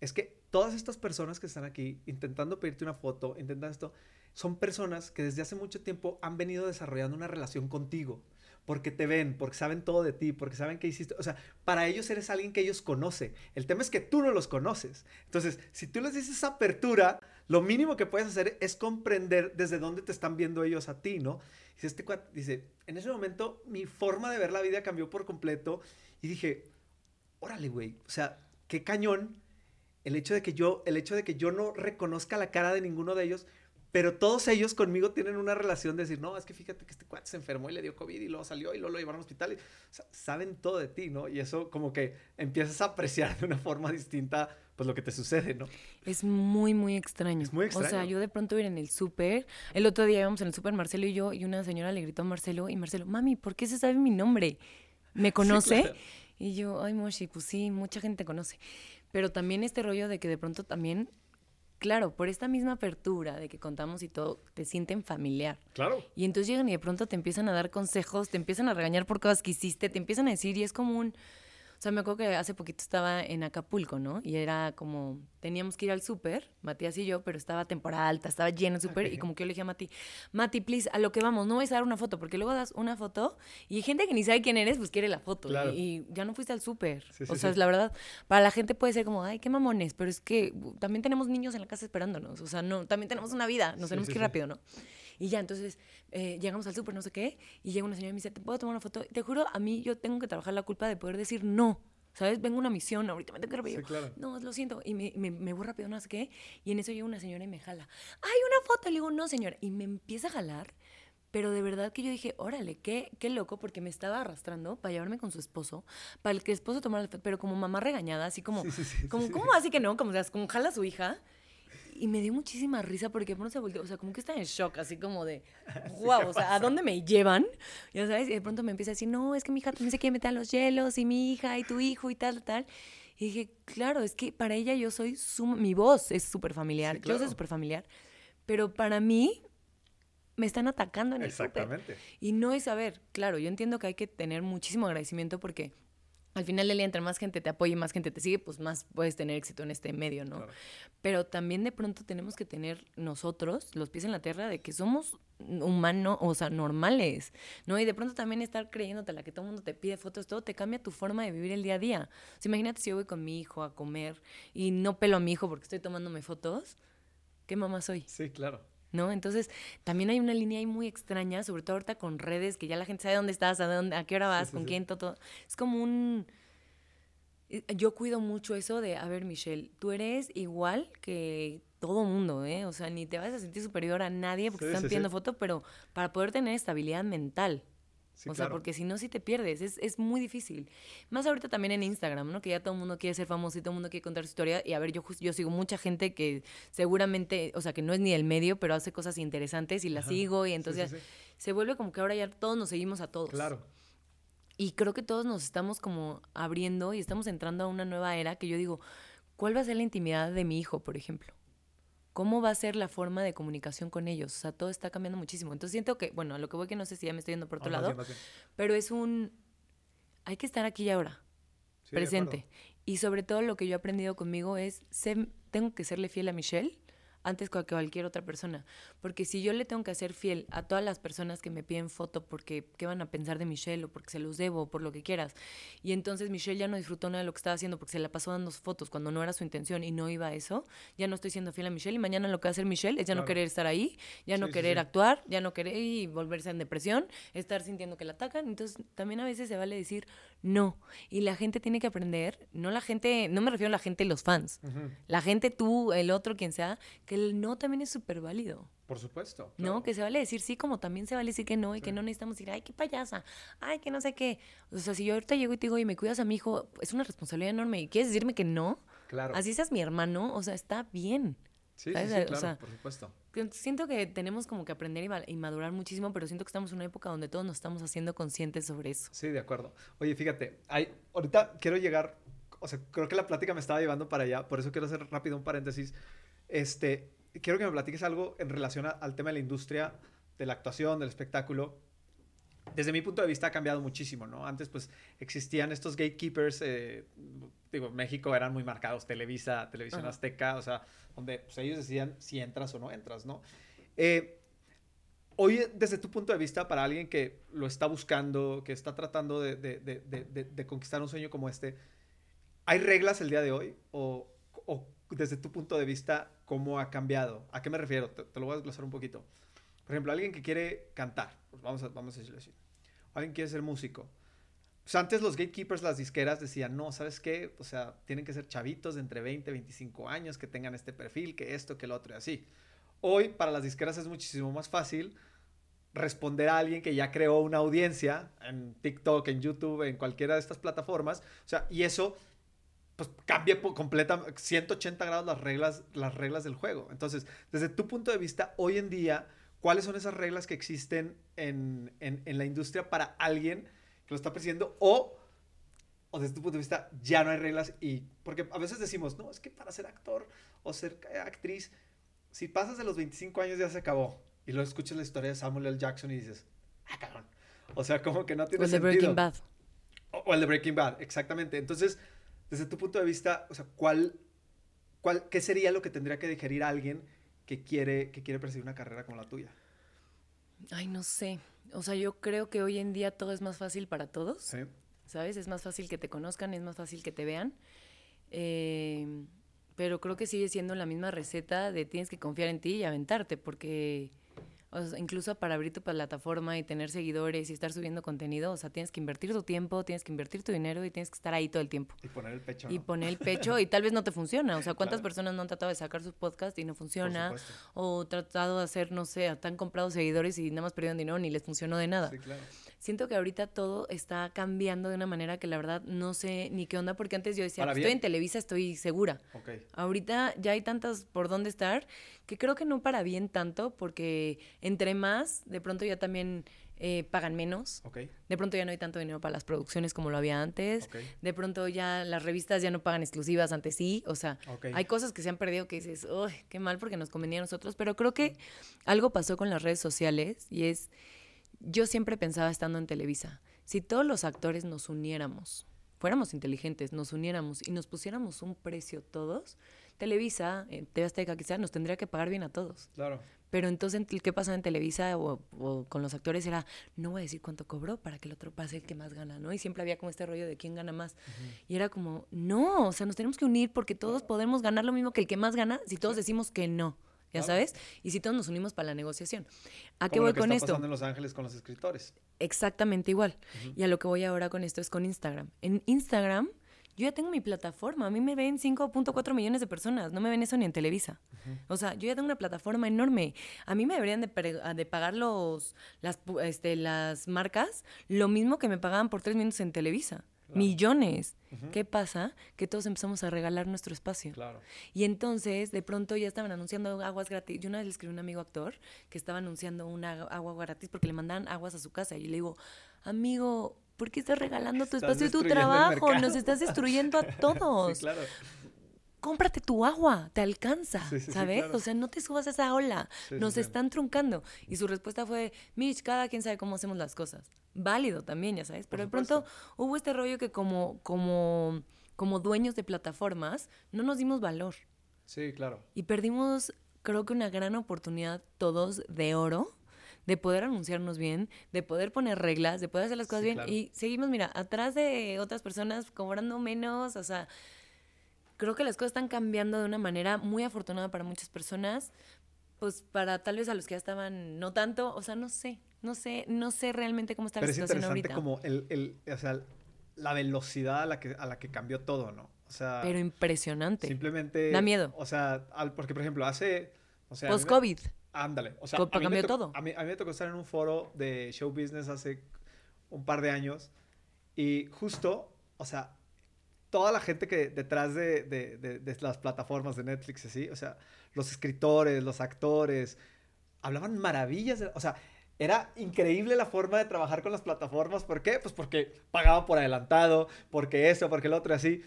es que todas estas personas que están aquí intentando pedirte una foto, intentando esto, son personas que desde hace mucho tiempo han venido desarrollando una relación contigo. Porque te ven, porque saben todo de ti, porque saben que hiciste. O sea, para ellos eres alguien que ellos conocen. El tema es que tú no los conoces. Entonces, si tú les dices apertura, lo mínimo que puedes hacer es comprender desde dónde te están viendo ellos a ti, ¿no? Dice, este dice, en ese momento mi forma de ver la vida cambió por completo y dije, órale, güey, o sea, qué cañón el hecho de que yo, el hecho de que yo no reconozca la cara de ninguno de ellos, pero todos ellos conmigo tienen una relación de decir, no, es que fíjate que este cuate se enfermó y le dio COVID y luego salió y luego lo llevaron al hospital. o sea, saben todo de ti, ¿no? Y eso como que empiezas a apreciar de una forma distinta pues lo que te sucede, ¿no? Es muy, muy extraño. Es muy extraño. O sea, yo de pronto ir en el súper, el otro día íbamos en el súper Marcelo y yo, y una señora le gritó a Marcelo, y Marcelo, mami, ¿por qué se sabe mi nombre? ¿Me conoce? Y yo, ay, Moshi, pues sí, mucha gente conoce. Pero también este rollo de que de pronto también claro, por esta misma apertura de que contamos y todo, te sienten familiar. Claro. Y entonces llegan y de pronto te empiezan a dar consejos, te empiezan a regañar por cosas que hiciste, te empiezan a decir y es como un sea, me acuerdo que hace poquito estaba en Acapulco, ¿no? Y era como, teníamos que ir al súper, Matías y yo, pero estaba temporada alta, estaba lleno el súper, y como que yo le dije a Mati, Mati, please, a lo que vamos, no vais a dar una foto, porque luego das una foto y hay gente que ni sabe quién eres, pues quiere la foto. Y, ya no fuiste al súper. o sea, es la verdad, para la gente puede ser como, ay, qué mamones, pero es que también tenemos niños en la casa esperándonos. O sea, no, también tenemos una vida, nos tenemos que ir rápido, ¿no? Y ya, entonces eh, llegamos al súper, no sé qué, y llega una señora y me dice, ¿te puedo tomar una foto? Te juro, a mí yo tengo que trabajar la culpa de poder decir no. ¿Sabes? Vengo a una misión, ahorita me tengo que ir No, lo siento. Y me, me, me voy rápido, no sé qué. Y en eso llega una señora y me jala. ¡Ay, una foto! Le digo, no, señora. Y me empieza a jalar. Pero de verdad que yo dije, órale, qué, qué loco, porque me estaba arrastrando para llevarme con su esposo, para el que el esposo tomara la foto, pero como mamá regañada, así como, como ¿cómo así que no? Como, o sea, como jala a su hija. Y me dio muchísima risa porque pronto se volteó, o sea, como que está en shock, así como de, wow, o sea, ¿a dónde me llevan? Ya sabes, y de pronto me empieza a decir, no, es que mi hija también se quiere meter a los hielos, y mi hija, y tu hijo, y tal, tal. Y dije, claro, es que para ella yo soy, mi voz es súper familiar, yo soy súper familiar, pero para mí me están atacando en el Exactamente. Y no es, a ver, claro, yo entiendo que hay que tener muchísimo agradecimiento porque al final del día, entre más gente te apoye y más gente te sigue, pues más puedes tener éxito en este medio, ¿no? Pero también de pronto tenemos que tener nosotros los pies en la tierra de que somos humanos, o sea, normales, ¿no? Y de pronto también estar creyéndote la que todo el mundo te pide fotos, todo te cambia tu forma de vivir el día a día. O sea, imagínate si yo voy con mi hijo a comer y no pelo a mi hijo porque estoy tomándome fotos, ¿qué mamá soy? Sí, claro. ¿No? Entonces, también hay una línea ahí muy extraña, sobre todo ahorita con redes, que ya la gente sabe dónde estás, a, dónde, a qué hora vas, con quién, todo, Es como un... Eh, yo cuido mucho eso de, a ver, Michelle, tú eres igual que todo mundo, ¿eh? O sea, ni te vas a sentir superior a nadie porque están pidiendo foto, pero para poder tener estabilidad mental, o sea, porque si no, si te pierdes, es, es, muy difícil. Más ahorita también en Instagram, ¿no? Que ya todo el mundo quiere ser famoso y todo el mundo quiere contar su historia. Y a ver, yo, yo sigo mucha gente que seguramente, o sea, que no es ni el medio, pero hace cosas interesantes y la sigo. Y entonces se vuelve como que ahora ya todos nos seguimos a todos. Claro. Y creo que todos nos estamos como abriendo y estamos entrando a una nueva era que yo digo, ¿cuál va a ser la intimidad de mi hijo, por ejemplo? ¿Cómo va a ser la forma de comunicación con ellos? O sea, todo está cambiando muchísimo. Entonces siento que, bueno, a lo que voy que no sé si ya me estoy yendo por otro lado, pero es un... Hay que estar aquí y ahora, presente. Y sobre todo lo que yo he aprendido conmigo es, tengo que serle fiel a Michelle antes que a cualquier otra persona. Porque si yo le tengo que hacer fiel a todas las personas que me piden foto porque qué van a pensar de Michelle o porque se los debo o por lo que quieras, y entonces Michelle ya no disfrutó nada de lo que estaba haciendo porque se la pasó dando fotos cuando no era su intención y no iba a eso, ya no estoy siendo fiel a Michelle y mañana lo que va a hacer Michelle es ya no querer estar ahí, ya no querer actuar, ya no querer y volverse en depresión, estar sintiendo que la atacan. Entonces también a veces se vale decir no. Y la gente tiene que aprender, no la gente, no me refiero a la gente, los fans, la gente, tú, el otro, quien sea, que el no también es súper válido. Por supuesto. No, que se vale decir sí, como también se vale decir que no y que no necesitamos decir, ay, qué payasa, ay, que no sé qué. O sea, si yo ahorita llego y te digo, y me cuidas a mi hijo, es una responsabilidad enorme. ¿Y quieres decirme que no? Claro. Así seas mi hermano, o sea, está bien. Sí, sí, sí, claro, por supuesto. Siento que tenemos como que aprender y, madurar muchísimo, pero siento que estamos en una época donde todos nos estamos haciendo conscientes sobre eso. Sí, de acuerdo. Oye, fíjate, hay, ahorita quiero llegar, o sea, creo que la plática me estaba llevando para allá, por eso quiero hacer rápido un paréntesis. Este, quiero que me platiques algo en relación al tema de la industria de la actuación, del espectáculo. Desde mi punto de vista ha cambiado muchísimo, ¿no? Antes pues existían estos gatekeepers, eh, digo, México eran muy marcados, Televisa, Televisión Azteca, o sea, donde pues, ellos decían si entras o no entras, ¿no? Eh, hoy, desde tu punto de vista, para alguien que lo está buscando, que está tratando de, de, de, de conquistar un sueño como este, ¿hay reglas el día de hoy? ¿O, o desde tu punto de vista, cómo ha cambiado. ¿A qué me refiero? Te, lo voy a desglosar un poquito. Por ejemplo, alguien que quiere cantar, pues vamos a, vamos a decirlo así. Alguien quiere ser músico. Pues antes los gatekeepers, las disqueras decían, no, ¿sabes qué? O sea, tienen que ser chavitos de entre 20 y 25 años que tengan este perfil, que esto, que lo otro y así. Hoy, para las disqueras es muchísimo más fácil responder a alguien que ya creó una audiencia en TikTok, en YouTube, en cualquiera de estas plataformas. O sea, y eso pues cambia completamente 180 grados las reglas, las reglas del juego. Entonces, desde tu punto de vista, hoy en día, ¿cuáles son esas reglas que existen en, la industria para alguien que lo está persiguiendo? O, o desde tu punto de vista, ya no hay reglas y... Porque a veces decimos, no, es que para ser actor o ser actriz, si pasas de los 25 años ya se acabó. Y luego escuchas la historia de Samuel L. Jackson y dices, ah, cabrón. O sea, como que no tiene sentido. O el de Breaking Bad. o el de Breaking Bad, exactamente. Entonces desde tu punto de vista, o sea, ¿cuál, cuál, ¿qué sería lo que tendría que digerir alguien que quiere, que quiere perseguir una carrera como la tuya? Ay, no sé. O sea, yo creo que hoy en día todo es más fácil para todos. Sí. ¿Sabes? Es más fácil que te conozcan, es más fácil que te vean. Eh, pero creo que sigue siendo la misma receta de tienes que confiar en ti y aventarte, porque incluso para abrir tu plataforma y tener seguidores y estar subiendo contenido, o sea, tienes que invertir tu tiempo, tienes que invertir tu dinero y tienes que estar ahí todo el tiempo. Y poner el pecho. Y poner el pecho y tal vez no te funciona. O sea, ¿cuántas personas no han tratado de sacar su podcast y no funciona? O tratado de hacer, no sé, tan comprados seguidores y nada más perdieron dinero ni les funcionó de nada. Sí, claro. Siento que ahorita todo está cambiando de una manera que la verdad no sé ni qué onda, porque antes yo decía, pues, estoy en Televisa, estoy segura. Okay. Ahorita ya hay tantas por dónde estar que creo que no para bien tanto, porque entre más, de pronto ya también eh, pagan menos. De pronto ya no hay tanto dinero para las producciones como lo había antes. De pronto ya las revistas ya no pagan exclusivas, antes sí. O sea, hay cosas que se han perdido que dices, uy, qué mal porque nos convenía a nosotros. Pero creo que algo pasó con las redes sociales y es, yo siempre pensaba estando en Televisa, si todos los actores nos uniéramos, fuéramos inteligentes, nos uniéramos y nos pusiéramos un precio todos, Televisa, eh, TV Azteca quizá, nos tendría que pagar bien a todos. Claro. Pero entonces, ¿qué pasaba en Televisa o, o con los actores? Era, no voy a decir cuánto cobró para que el otro pase el que más gana, ¿no? Y siempre había como este rollo de quién gana más. Y era como, no, o sea, nos tenemos que unir porque todos podemos ganar lo mismo que el que más gana si todos decimos que no, ¿ya sabes? Y si todos nos unimos para la negociación. ¿A qué Como voy lo que con está esto? pasando en Los Ángeles con los escritores. Exactamente igual. Y a lo que voy ahora con esto es con Instagram. En Instagram, yo ya tengo mi plataforma. A mí me ven 5.4 millones de personas. No me ven eso ni en Televisa. O sea, yo ya tengo una plataforma enorme. A mí me deberían de, de pagar los, las, este, las marcas lo mismo que me pagaban por tres minutos en Televisa. Millones. ¿Qué pasa? Que todos empezamos a regalar nuestro espacio. Claro. Y entonces, de pronto ya estaban anunciando aguas gratis. Yo una vez le escribí a un amigo actor que estaba anunciando una agua gratis porque le mandaban aguas a su casa. Y le digo, amigo, ¿por qué estás regalando tu Estás espacio y tu trabajo? Nos estás destruyendo a todos. Sí, claro. Cómprate tu agua, te alcanza, Sí, sí, sí, ¿sabes? claro. O sea, no te subas a esa ola. Nos están truncando. Y su respuesta fue, Mitch, cada quien sabe cómo hacemos las cosas. Válido también, ya sabes. Pero de pronto hubo este rollo que como, como, como dueños de plataformas no nos dimos valor. Sí, claro. Y perdimos, creo que una gran oportunidad todos de oro de poder anunciarnos bien, de poder poner reglas, de poder hacer las cosas Sí, bien. claro. Y seguimos, mira, atrás de otras personas cobrando menos, o sea, creo que las cosas están cambiando de una manera muy afortunada para muchas personas, pues para tal vez a los que ya estaban no tanto, o sea, no sé, no sé, no sé realmente cómo está Pero la es situación interesante ahorita. como el, el, o sea, la velocidad a la que, a la que cambió todo, ¿no? O sea, Pero impresionante. simplemente... Da miedo. O sea, al- porque por ejemplo, hace... O sea, Post-COVID. Ándale. O sea, a mí cambió to- todo. A mí, a mí me tocó estar en un foro de show business hace un par de años y justo, o sea, toda la gente que detrás de, de- de- de las plataformas de Netflix, así, o sea, los escritores, los actores, hablaban maravillas, o sea, era increíble la forma de trabajar con las plataformas. ¿Por qué? Pues porque pagaban por adelantado, porque eso, porque el otro, así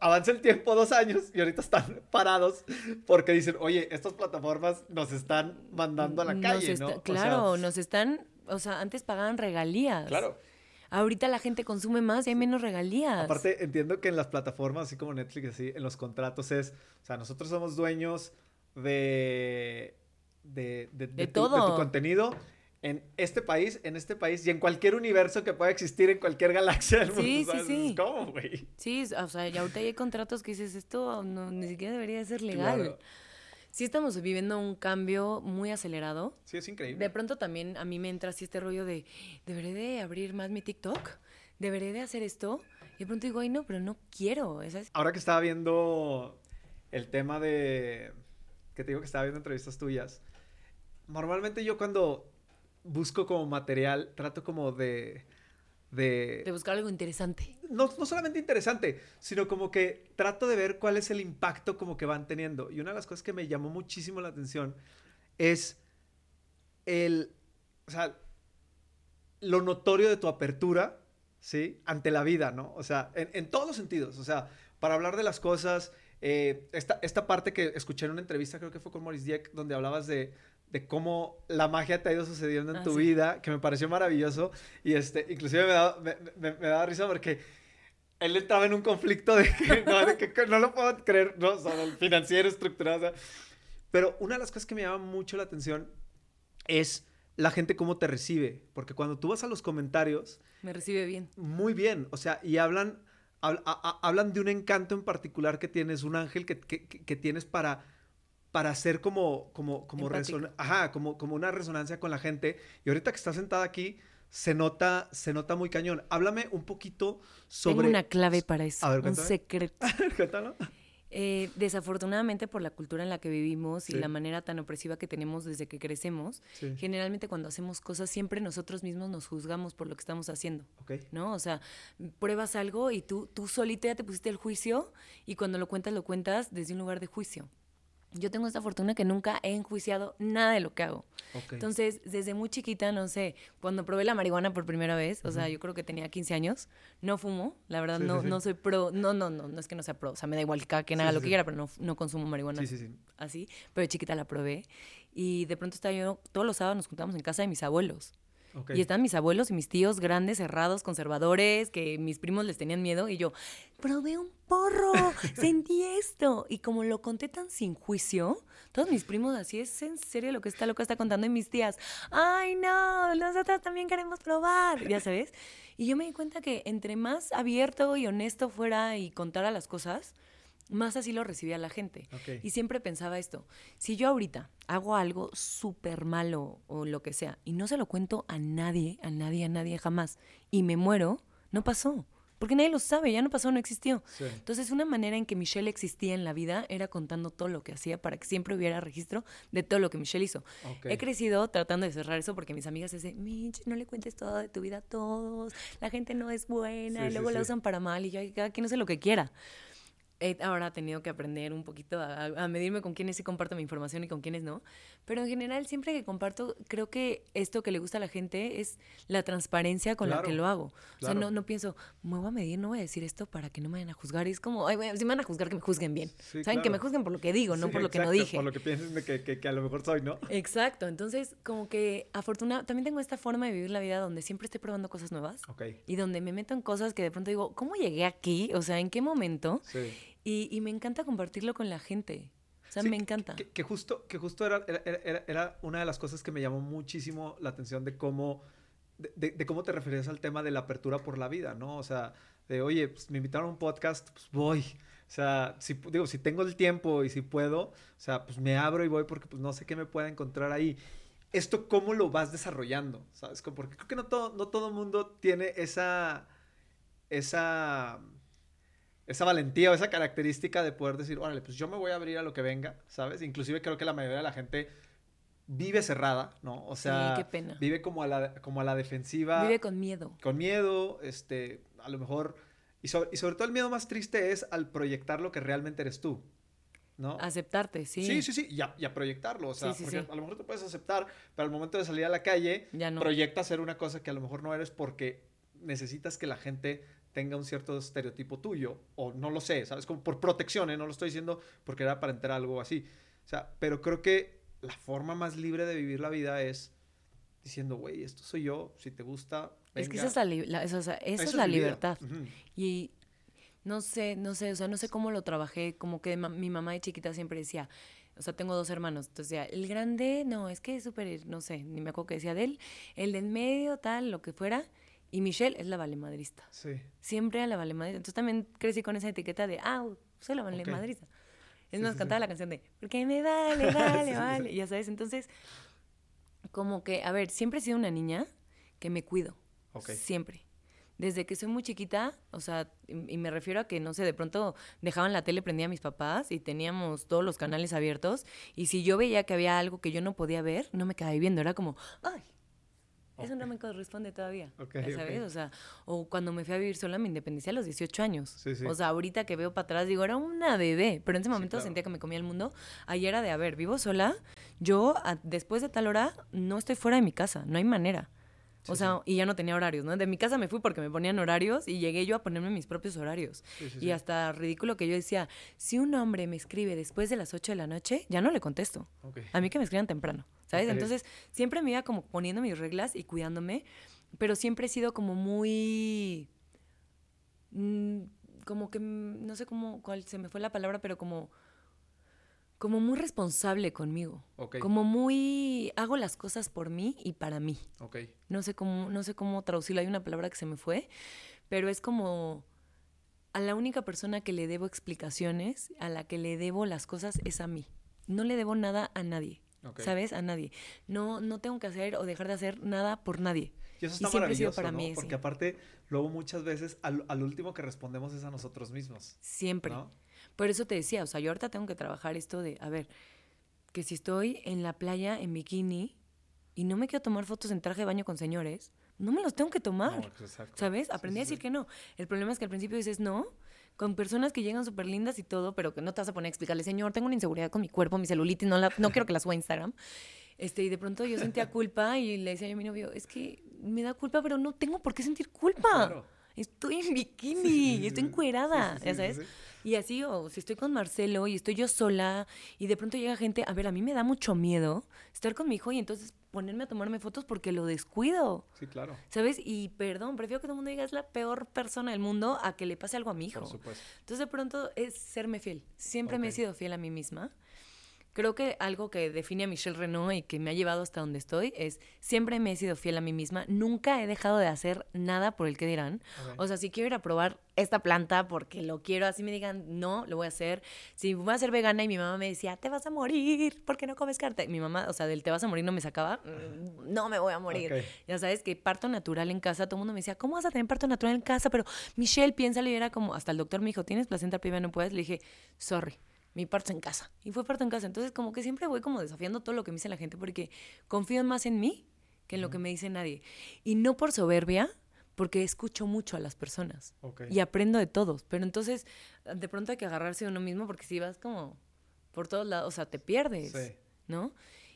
avanza el tiempo dos años y ahorita están parados porque dicen, oye, estas plataformas nos están mandando a la Nos calle, está- ¿no? O sea, Claro, nos están, o sea, antes pagaban regalías. claro. Ahorita la gente consume más y hay menos regalías. Aparte, entiendo que en las plataformas, así como Netflix, así, en los contratos es, o sea, nosotros somos dueños de... De, de, De tu, todo. de tu contenido en este país, en este país y en cualquier universo que pueda existir en cualquier galaxia del mundo. Sí, sí, sí. ¿Cómo, güey? Sí, o sea, ya ahorita hay contratos que dices, esto no, ni siquiera debería de ser legal. Claro. Sí estamos viviendo un cambio muy acelerado. Sí, es increíble. De pronto también a mí me entra así este rollo de, ¿deberé de abrir más mi TikTok? ¿Deberé de hacer esto? Y de pronto digo, ay, no, pero no quiero. Ahora que estaba viendo el tema de... Que te digo que estaba viendo entrevistas tuyas. Normalmente yo cuando busco como material, trato como de... De... De buscar algo interesante. No, no solamente interesante, sino como que trato de ver cuál es el impacto como que van teniendo. Y una de las cosas que me llamó muchísimo la atención es el... O sea, lo notorio de tu apertura, ¿sí? Ante la vida, ¿no? O sea, en, en todos los sentidos. O sea, para hablar de las cosas, eh, esta, esta parte que escuché en una entrevista, creo que fue con Maurice Dieck, donde hablabas de, de cómo la magia te ha ido sucediendo en Ah, tu sí. vida, que me pareció maravilloso. Y este, inclusive me daba, me, me- me daba risa porque él entraba en un conflicto de que no, de que- no lo puedo creer, no, o sea, financiero, estructurado, o sea. Pero una de las cosas que me llama mucho la atención es la gente cómo te recibe. Porque cuando tú vas a los comentarios, Me recibe bien. muy bien, o sea, y hablan, hab- a- a- hablan de un encanto en particular que tienes, un ángel que, que- tienes para, para hacer como, como, como, ajá, como, como una resonancia con la gente. Y ahorita que estás sentada aquí, se nota, se nota muy cañón. Háblame un poquito sobre... Tengo una clave para eso. A ver, un secreto. Eh, desafortunadamente por la cultura en la que vivimos y la manera tan opresiva que tenemos desde que crecemos, Sí. generalmente cuando hacemos cosas siempre nosotros mismos nos juzgamos por lo que estamos haciendo. Ok. ¿No? O sea, pruebas algo y tú, tú solita ya te pusiste el juicio y cuando lo cuentas, lo cuentas desde un lugar de juicio. Yo tengo esta fortuna que nunca he enjuiciado nada de lo que hago. Entonces, desde muy chiquita, no sé, cuando probé la marihuana por primera vez, o sea, yo creo que tenía 15 años, no fumo, la verdad, Sí, no, sí, sí. no soy pro, no, no, no, no es que no sea pro, o sea, me da igual que haga sí, lo que quiera, pero no, no consumo marihuana Sí, sí, sí. así, pero de chiquita la probé y de pronto estaba yo, todos los sábados nos juntamos en casa de mis abuelos. Y estaban mis abuelos y mis tíos grandes, cerrados, conservadores, que mis primos les tenían miedo. Y yo, probé un porro, sentí esto. Y como lo conté tan sin juicio, todos mis primos así, es en serio lo que esta loca está contando. Y mis tías, ay no, nosotras también queremos probar, ya sabes. Y yo me di cuenta que entre más abierto y honesto fuera y contara las cosas, más así lo recibía la gente. Y siempre pensaba esto, si yo ahorita hago algo súper malo o lo que sea y no se lo cuento a nadie, a nadie, a nadie jamás, y me muero, no pasó. Porque nadie lo sabe, ya no pasó, no existió. Sí. Entonces, una manera en que Michelle existía en la vida era contando todo lo que hacía para que siempre hubiera registro de todo lo que Michelle hizo. He crecido tratando de cerrar eso porque mis amigas dicen, Mitch, no le cuentes todo de tu vida a todos, la gente no es buena Sí, y sí, luego la usan para mal y yo, "Ay, cada quien hace lo que quiera. He ahora tenido que aprender un poquito a, a medirme con quiénes sí comparto mi información y con quiénes no. Pero en general, siempre que comparto, creo que esto que le gusta a la gente es la transparencia con la Claro, que lo hago. O sea, claro. no, no pienso, me voy a medir, no voy a decir esto para que no me vayan a juzgar. Y es como, ay, bueno, si me van a juzgar, que me juzguen bien. Sí, ¿Saben? Que claro. me juzguen por lo que digo, no Sí, por lo que no dije. Por lo que pienses de que, que- que a lo mejor soy, ¿no? Exacto, entonces como que afortunadamente también tengo esta forma de vivir la vida donde siempre estoy probando cosas nuevas Ok. y donde me meto en cosas que de pronto digo, ¿cómo llegué aquí? O sea, ¿en qué momento? Sí. Y, y me encanta compartirlo con la gente. O sea, Sí, me encanta. Que, que justo, que justo era, era, era- era una de las cosas que me llamó muchísimo la atención de cómo, de, de- de cómo te referías al tema de la apertura por la vida, ¿no? O sea, de, oye, pues, me invitaron a un podcast, pues voy. O sea, si, digo, si tengo el tiempo y si puedo, o sea, pues me abro y voy porque pues no sé qué me pueda encontrar ahí. ¿Esto cómo lo vas desarrollando? ¿Sabes? Porque creo que no todo, no todo mundo tiene esa, esa, esa valentía o esa característica de poder decir, órale, pues yo me voy a abrir a lo que venga, ¿sabes? Inclusive creo que la mayoría de la gente vive cerrada, ¿no? O Sí, sea, qué pena. vive como a la, como a la defensiva, Vive con miedo. con miedo, este, a lo mejor, y sobre, y sobre todo el miedo más triste es al proyectar lo que realmente eres tú, ¿no? Aceptarte, sí. Sí, sí, sí, y a, y a proyectarlo, o sea, Sí, sí, porque sí. a lo mejor te puedes aceptar, pero al momento de salir a la calle, Ya no. proyectas ser una cosa que a lo mejor no eres porque necesitas que la gente tenga un cierto estereotipo tuyo, o no lo sé, ¿sabes? Como por protección, ¿eh? No lo estoy diciendo porque era aparentar algo así. O sea, pero creo que la forma más libre de vivir la vida es diciendo, güey, esto soy yo, si te gusta, Es que venga". esa es la, la- esa- o sea, esa es la libertad. Ujú. Y no sé, no sé, o sea, no sé cómo lo trabajé, como que ma- mi mamá de chiquita siempre decía, o sea, tengo dos hermanos, entonces decía, el grande, no, es que es súper, no sé, ni me acuerdo qué decía de él, el del medio, tal, lo que fuera, y Michelle es la valemadrista. Sí. Siempre a la valemadrista. Entonces también crecí con esa etiqueta de, ah, soy la valemadrista. Es Sí, más, sí, cantaba sí. la canción de, porque me vale, vale, vale, ya sabes, entonces, como que, a ver, siempre he sido una niña que me cuido. Ok. Siempre. Desde que soy muy chiquita, o sea, y y me refiero a que, no sé, de pronto dejaban la tele prendida a mis papás y teníamos todos los canales abiertos. Y si yo veía que había algo que yo no podía ver, no me quedaba viendo. Era como, ay, eso no me corresponde todavía. ¿Sabes? O sea, o cuando me fui a vivir sola, me independicé a los 18 años. Sí, sí. O sea, ahorita que veo para atrás, digo, era una bebé. Pero en ese momento claro. sentía que me comía el mundo. Ayer era de, a ver, vivo sola. Yo, a- después de tal hora, no estoy fuera de mi casa. No hay manera. O Sí, sea, y ya no tenía horarios, ¿no? De mi casa me fui porque me ponían horarios y llegué yo a ponerme mis propios horarios. Sí, y hasta ridículo que yo decía, si un hombre me escribe después de las 8 de la noche, ya no le contesto. A mí que me escriban temprano, ¿sabes? Entonces, siempre me iba como poniendo mis reglas y cuidándome, pero siempre he sido como muy... mm, como que, mm, no sé cómo, cuál se me fue la palabra, pero como... Como muy responsable conmigo. Ok. Como muy... Hago las cosas por mí y para mí. Ok. No sé cómo, no sé cómo traducirlo, hay una palabra que se me fue, pero es como a la única persona que le debo explicaciones, a la que le debo las cosas es a mí. No le debo nada a nadie. Ok. ¿Sabes? A nadie. No, no tengo que hacer o dejar de hacer nada por nadie. Y eso está sido maravilloso, para ¿no? mí. Porque sí. aparte, luego muchas veces al, al último que respondemos es a nosotros mismos. Siempre. ¿no? Por eso te decía, o sea, yo ahorita tengo que trabajar esto de, a ver, que si estoy en la playa en bikini y no me quiero tomar fotos en traje de baño con señores, no me los tengo que tomar. No. ¿Sabes? Aprendí sí, a decir sí. que no. El problema es que al principio dices no, con personas que llegan súper lindas y todo, pero que no te vas a poner a explicarle, señor, tengo una inseguridad con mi cuerpo, mi celulitis, no, la, no quiero que la suba a Instagram. Este, y de pronto yo sentía culpa y le decía a mi novio, es que me da culpa, pero no tengo por qué sentir culpa. Claro estoy en bikini, estoy encuerada, ya sabes. Y así, o si estoy con Marcelo y estoy yo sola y de pronto llega gente, a ver, a mí me da mucho miedo estar con mi hijo y entonces ponerme a tomarme fotos porque lo descuido. Sí, claro. ¿Sabes? Y perdón, prefiero que todo el mundo diga es la peor persona del mundo a que le pase algo a mi hijo. Por supuesto. Entonces de pronto es serme fiel. Siempre me he sido fiel a mí misma. Creo que algo que define a Michelle Renault y que me ha llevado hasta donde estoy es siempre me he sido fiel a mí misma. Nunca he dejado de hacer nada por el que dirán. O sea, si quiero ir a probar esta planta porque lo quiero, así me digan, no, lo voy a hacer. Si voy a ser vegana y mi mamá me decía, te vas a morir, ¿por qué no comes carne? Mi mamá, o sea, del te vas a morir no me sacaba, mm, no me voy a morir. Ya sabes que parto natural en casa, todo el mundo me decía, ¿cómo vas a tener parto natural en casa? Pero Michelle, piénsalo y era como, hasta el doctor me dijo, ¿tienes placenta privada? No puedes. Le dije, sorry mi parto en casa. Y fue parto en casa. Entonces, como que siempre voy como desafiando todo lo que me dice la gente porque confío más en mí que en lo que me dice nadie. Y no por soberbia, porque escucho mucho a las personas y aprendo de todos. Pero entonces, de pronto hay que agarrarse a uno mismo porque si vas como por todos lados, o sea, te pierdes, ¿no?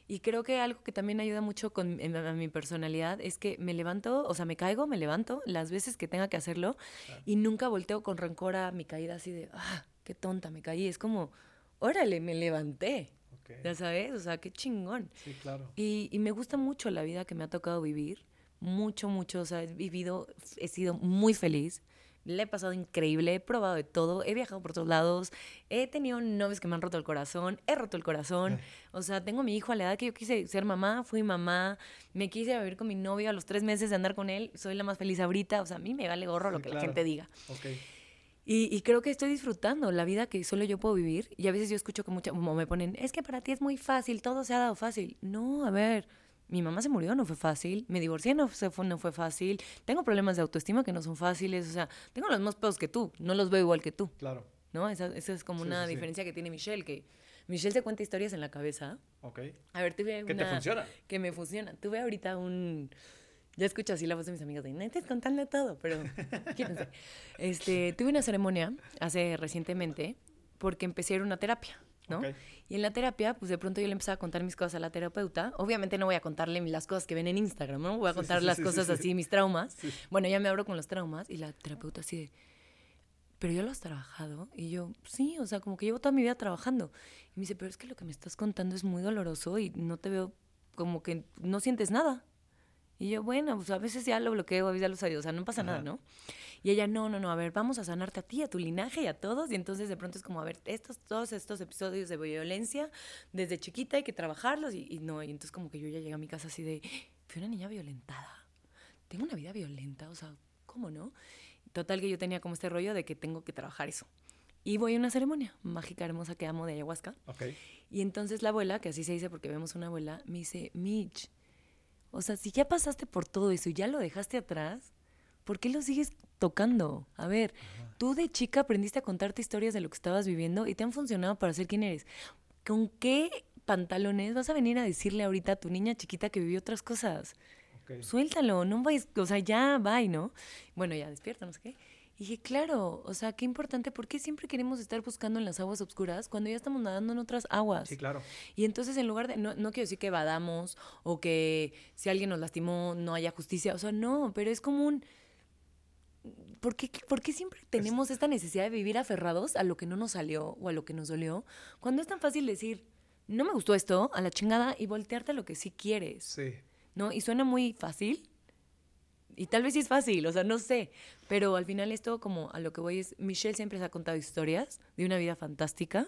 Y creo que algo que también ayuda mucho con a mi personalidad es que me levanto, o sea, me caigo, me levanto las veces que tenga que hacerlo y nunca volteo con rencor a mi caída así de, ah, qué tonta me caí. Es como, órale, me levanté. Ya sabes, o sea, qué chingón. Sí, claro. Y, y, me gusta mucho la vida que me ha tocado vivir. Mucho, mucho. O sea, he vivido, he sido muy feliz. Le he pasado increíble, he probado de todo, he viajado por todos lados, he tenido novios que me han roto el corazón, he roto el corazón. O sea, tengo a mi hijo a la edad que yo quise ser mamá, fui mamá, me quise vivir con mi novio a los tres meses de andar con él, soy la más feliz ahorita. O sea, a mí me vale gorro lo que la gente diga. Okay. Y, creo que estoy disfrutando la vida que solo yo puedo vivir. Y a veces yo escucho que mucha, como me ponen, es que para ti es muy fácil, todo se ha dado fácil. No, a ver, mi mamá se murió, no fue fácil. Me divorcié, no, fue, no fue fácil. Tengo problemas de autoestima que no son fáciles. O sea, tengo los mismos pedos que tú, no los veo igual que tú. Claro. ¿No? Esa, es como una diferencia que tiene Michelle, que Michelle se cuenta historias en la cabeza. Ok. A ver, tuve ¿Que te funciona? Que me funciona. Tuve ahorita un ya escucho así la voz de mis amigas de, no estés contando todo, pero quítense. Este, tuve una ceremonia hace recientemente porque empecé a ir a una terapia, ¿no? Y en la terapia, pues de pronto yo le empecé a contar mis cosas a la terapeuta. Obviamente no voy a contarle las cosas que ven en Instagram, ¿no? Voy a contar las cosas así, mis traumas. Bueno, ya me abro con los traumas y la terapeuta así de, pero ya lo has trabajado. Y yo, sí, o sea, como que llevo toda mi vida trabajando. Y me dice, pero es que lo que me estás contando es muy doloroso y no te veo como que no sientes nada. Y yo, bueno, pues a veces ya lo bloqueo, a veces ya lo sabía, o sea, no pasa nada, ¿no? Y ella, no, no, no, a ver, vamos a sanarte a ti, a tu linaje y a todos. Y entonces de pronto es como, a ver, estos, todos estos episodios de violencia, desde chiquita hay que trabajarlos. Y, no, y entonces como que yo ya llegué a mi casa así de, fui una niña violentada. Tengo una vida violenta, o sea, ¿cómo no? Total que yo tenía como este rollo de que tengo que trabajar eso. Y voy a una ceremonia mágica, hermosa que amo de ayahuasca. Okay. Y entonces la abuela, que así se dice porque vemos una abuela, me dice, Mitch, o sea, si ya pasaste por todo eso y ya lo dejaste atrás, ¿por qué lo sigues tocando? A ver, tú de chica aprendiste a contarte historias de lo que estabas viviendo y te han funcionado para ser quien eres. ¿Con qué pantalones vas a venir a decirle ahorita a tu niña chiquita que vivió otras cosas? Suéltalo, no vais, o sea, ya, bye, ¿no? Bueno, ya despierta, no sé qué. Y dije, claro, o sea, qué importante, ¿por qué siempre queremos estar buscando en las aguas oscuras cuando ya estamos nadando en otras aguas? Sí, claro. Y entonces en lugar de, no, no quiero decir que evadamos o que si alguien nos lastimó no haya justicia, o sea, no, pero es como un... ¿Por qué, ¿Por qué, siempre tenemos esta necesidad de vivir aferrados a lo que no nos salió o a lo que nos dolió? Cuando es tan fácil decir, no me gustó esto, a la chingada, y voltearte a lo que sí quieres. Sí. ¿No? Y suena muy fácil, y tal vez sí es fácil, o sea, no sé. Pero al final esto como a lo que voy es, Michelle siempre se ha contado historias de una vida fantástica.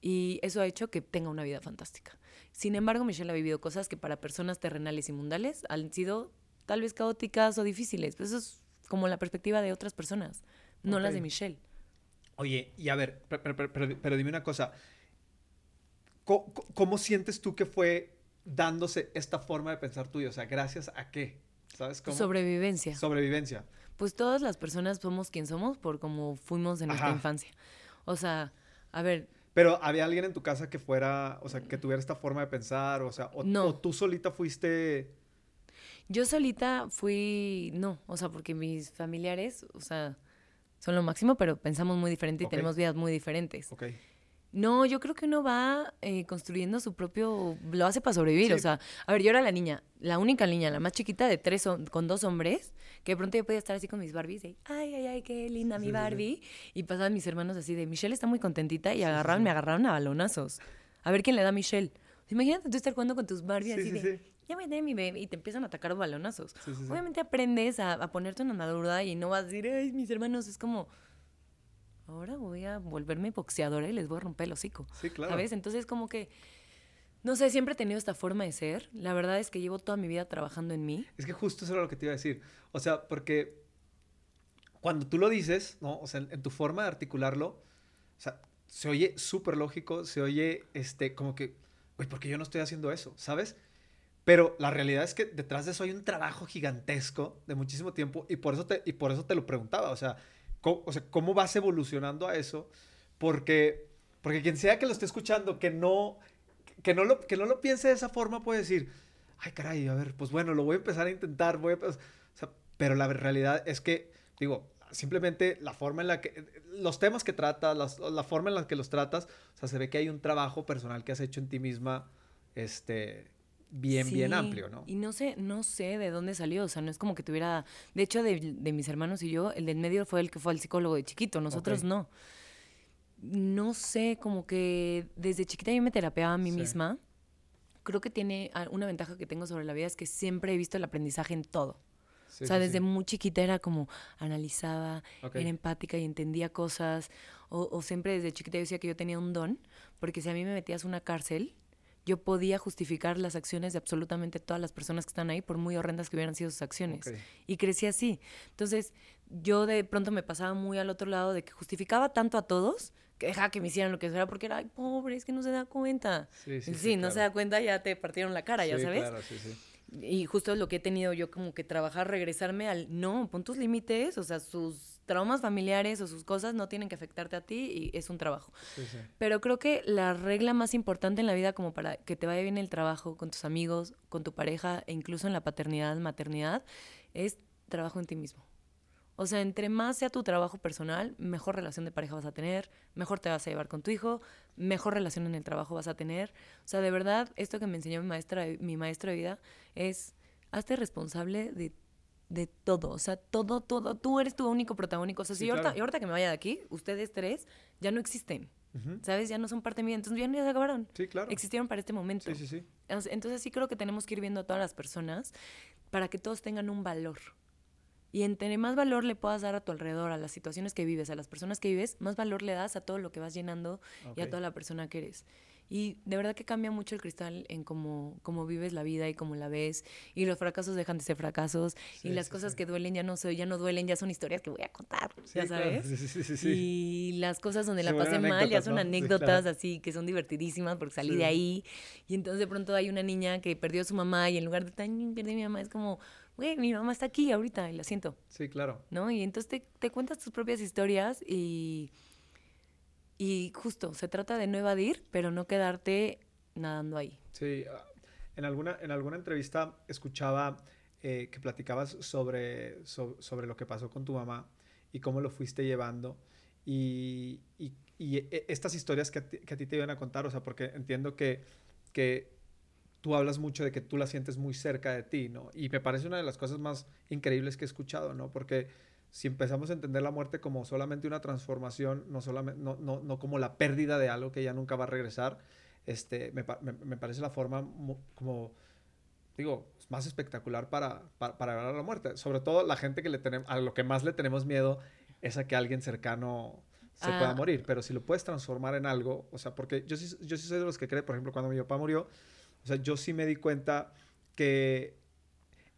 Y eso ha hecho que tenga una vida fantástica. Sin embargo, Michelle ha vivido cosas que para personas terrenales y mundales han sido tal vez caóticas o difíciles. Pero eso es como la perspectiva de otras personas, no las de Michelle. Oye, y a ver, pero, dime una cosa. ¿Cómo, sientes tú que fue dándose esta forma de pensar tuya? O sea, ¿gracias a qué? ¿Sabes cómo? Sobrevivencia. Sobrevivencia. Pues todas las personas somos quien somos por cómo fuimos en nuestra infancia. O sea, a ver. Pero había alguien en tu casa que fuera, o sea, que tuviera esta forma de pensar, o sea, o, no. o tú solita fuiste. Yo solita fui, no, o sea, porque mis familiares, o sea, son lo máximo, pero pensamos muy diferente y tenemos vidas muy diferentes. Ok. No, yo creo que uno va eh, construyendo su propio, lo hace para sobrevivir, Sí. o sea, a ver, yo era la niña, la única niña, la más chiquita de tres, con dos hombres, que de pronto yo podía estar así con mis Barbies, de, ay, ay, ay, qué linda mi. Barbie, y pasaban mis hermanos así de, Michelle está muy contentita, y sí. me agarraron a balonazos, a ver quién le da a Michelle. Imagínate tú estar jugando con tus Barbies Sí, así sí, de, ya voy a tener mi bebé, y te empiezan a atacar balonazos. Sí, sí, sí. Obviamente aprendes a, a ponerte una armadura y no vas a decir, ay, mis hermanos, es como, ahora voy a volverme boxeadora y les voy a romper el hocico. Sí, claro. ¿Sabes? Entonces, como que, no sé, siempre he tenido esta forma de ser. La verdad es que llevo toda mi vida trabajando en mí. Es que justo eso era lo que te iba a decir. O sea, porque cuando tú lo dices, ¿no? O sea, en, en tu forma de articularlo, o sea, se oye súper lógico, se oye, este, como que, güey, ¿por qué yo no estoy haciendo eso? ¿Sabes? Pero la realidad es que detrás de eso hay un trabajo gigantesco de muchísimo tiempo y por eso te, y por eso te lo preguntaba. O sea, ¿cómo, o sea, ¿cómo vas evolucionando a eso? Porque, porque quien sea que lo esté escuchando, que no, que no, lo, que no lo piense de esa forma, puede decir, ay, caray, a ver, pues bueno, lo voy a empezar a intentar, voy a... O pero la realidad es que, digo, simplemente la forma en la que, los temas que tratas, la forma en la que los tratas, o sea, se ve que hay un trabajo personal que has hecho en ti misma, este, bien, bien amplio, ¿no? Y no sé, no sé de dónde salió. O sea, no es como que tuviera. De hecho, de, de mis hermanos y yo, el del medio fue el que fue al psicólogo de chiquito. Nosotros no. No sé, como que desde chiquita yo me terapeaba a mí Sí. misma. Creo que tiene ah, una ventaja que tengo sobre la vida es que siempre he visto el aprendizaje en todo. Sí, o sea, sí, desde sí. muy chiquita era como analizaba, era empática y entendía cosas. O, o siempre desde chiquita yo decía que yo tenía un don, porque si a mí me metías a una cárcel, yo podía justificar las acciones de absolutamente todas las personas que están ahí, por muy horrendas que hubieran sido sus acciones. Y crecí así. Entonces, yo de pronto me pasaba muy al otro lado de que justificaba tanto a todos que dejaba que me hicieran lo que fuera porque era, ay, pobre, es que no se da cuenta. Sí, sí, Sí, sí, no claro. se da cuenta, ya te partieron la cara, ya sabes. claro, sí, sí. Y justo es lo que he tenido yo como que trabajar, regresarme al, no, pon tus límites, o sea, sus traumas familiares o sus cosas no tienen que afectarte a ti y es un trabajo. Sí, sí. Pero creo que la regla más importante en la vida como para que te vaya bien el trabajo con tus amigos, con tu pareja e incluso en la paternidad, maternidad, es trabajo en ti mismo. O sea, entre más sea tu trabajo personal, mejor relación de pareja vas a tener, mejor te vas a llevar con tu hijo, mejor relación en el trabajo vas a tener. O sea, de verdad, esto que me enseñó mi maestra, mi maestro de vida es, hazte responsable de, de todo. O sea, todo, todo. Tú eres tu único protagónico. O sea, Sí, si ahorita, claro. y ahorita que me vaya de aquí, ustedes tres ya no existen. ¿Sabes? Ya no son parte mía. Entonces ya no ya se acabaron. Sí, claro. Existieron para este momento. Sí, sí, sí. Entonces sí creo que tenemos que ir viendo a todas las personas para que todos tengan un valor. Y entre más valor le puedas dar a tu alrededor, a las situaciones que vives, a las personas que vives, más valor le das a todo lo que vas llenando y a toda la persona que eres. Y de verdad que cambia mucho el cristal en cómo, cómo vives la vida y cómo la ves. Y los fracasos dejan de ser fracasos. Sí, y las sí, cosas sí. que duelen ya no, soy, ya no duelen, ya son historias que voy a contar. Ya claro. sabes. Sí. Y las cosas donde la pasé mal ya son ¿no? Anécdotas claro. así que son divertidísimas porque salí de ahí. Y entonces de pronto hay una niña que perdió a su mamá y en lugar de tan perdí a mi mamá es como, güey, mi mamá está aquí ahorita y la siento, Sí, claro. ¿no? Y entonces te, te cuentas tus propias historias y, y justo se trata de no evadir, pero no quedarte nadando ahí. Sí, ah, en alguna, en alguna entrevista escuchaba eh, que platicabas sobre, so- sobre lo que pasó con tu mamá y cómo lo fuiste llevando y, y- y, eh, estas historias que a, ti, que a ti te iban a contar, o sea, porque entiendo que, que tú hablas mucho de que tú la sientes muy cerca de ti, ¿no? Y me parece una de las cosas más increíbles que he escuchado, ¿no? Porque si empezamos a entender la muerte como solamente una transformación, no, solamente, no, no, no como la pérdida de algo que ya nunca va a regresar, este, me, me- me parece la forma como, digo, más espectacular para, para, para ver a la muerte. Sobre todo la gente que le tenemos, a lo que más le tenemos miedo es a que alguien cercano se Ah. pueda morir. Pero si lo puedes transformar en algo, o sea, porque yo sí, yo sí soy de los que cree, por ejemplo, cuando mi papá murió, o sea, yo sí me di cuenta que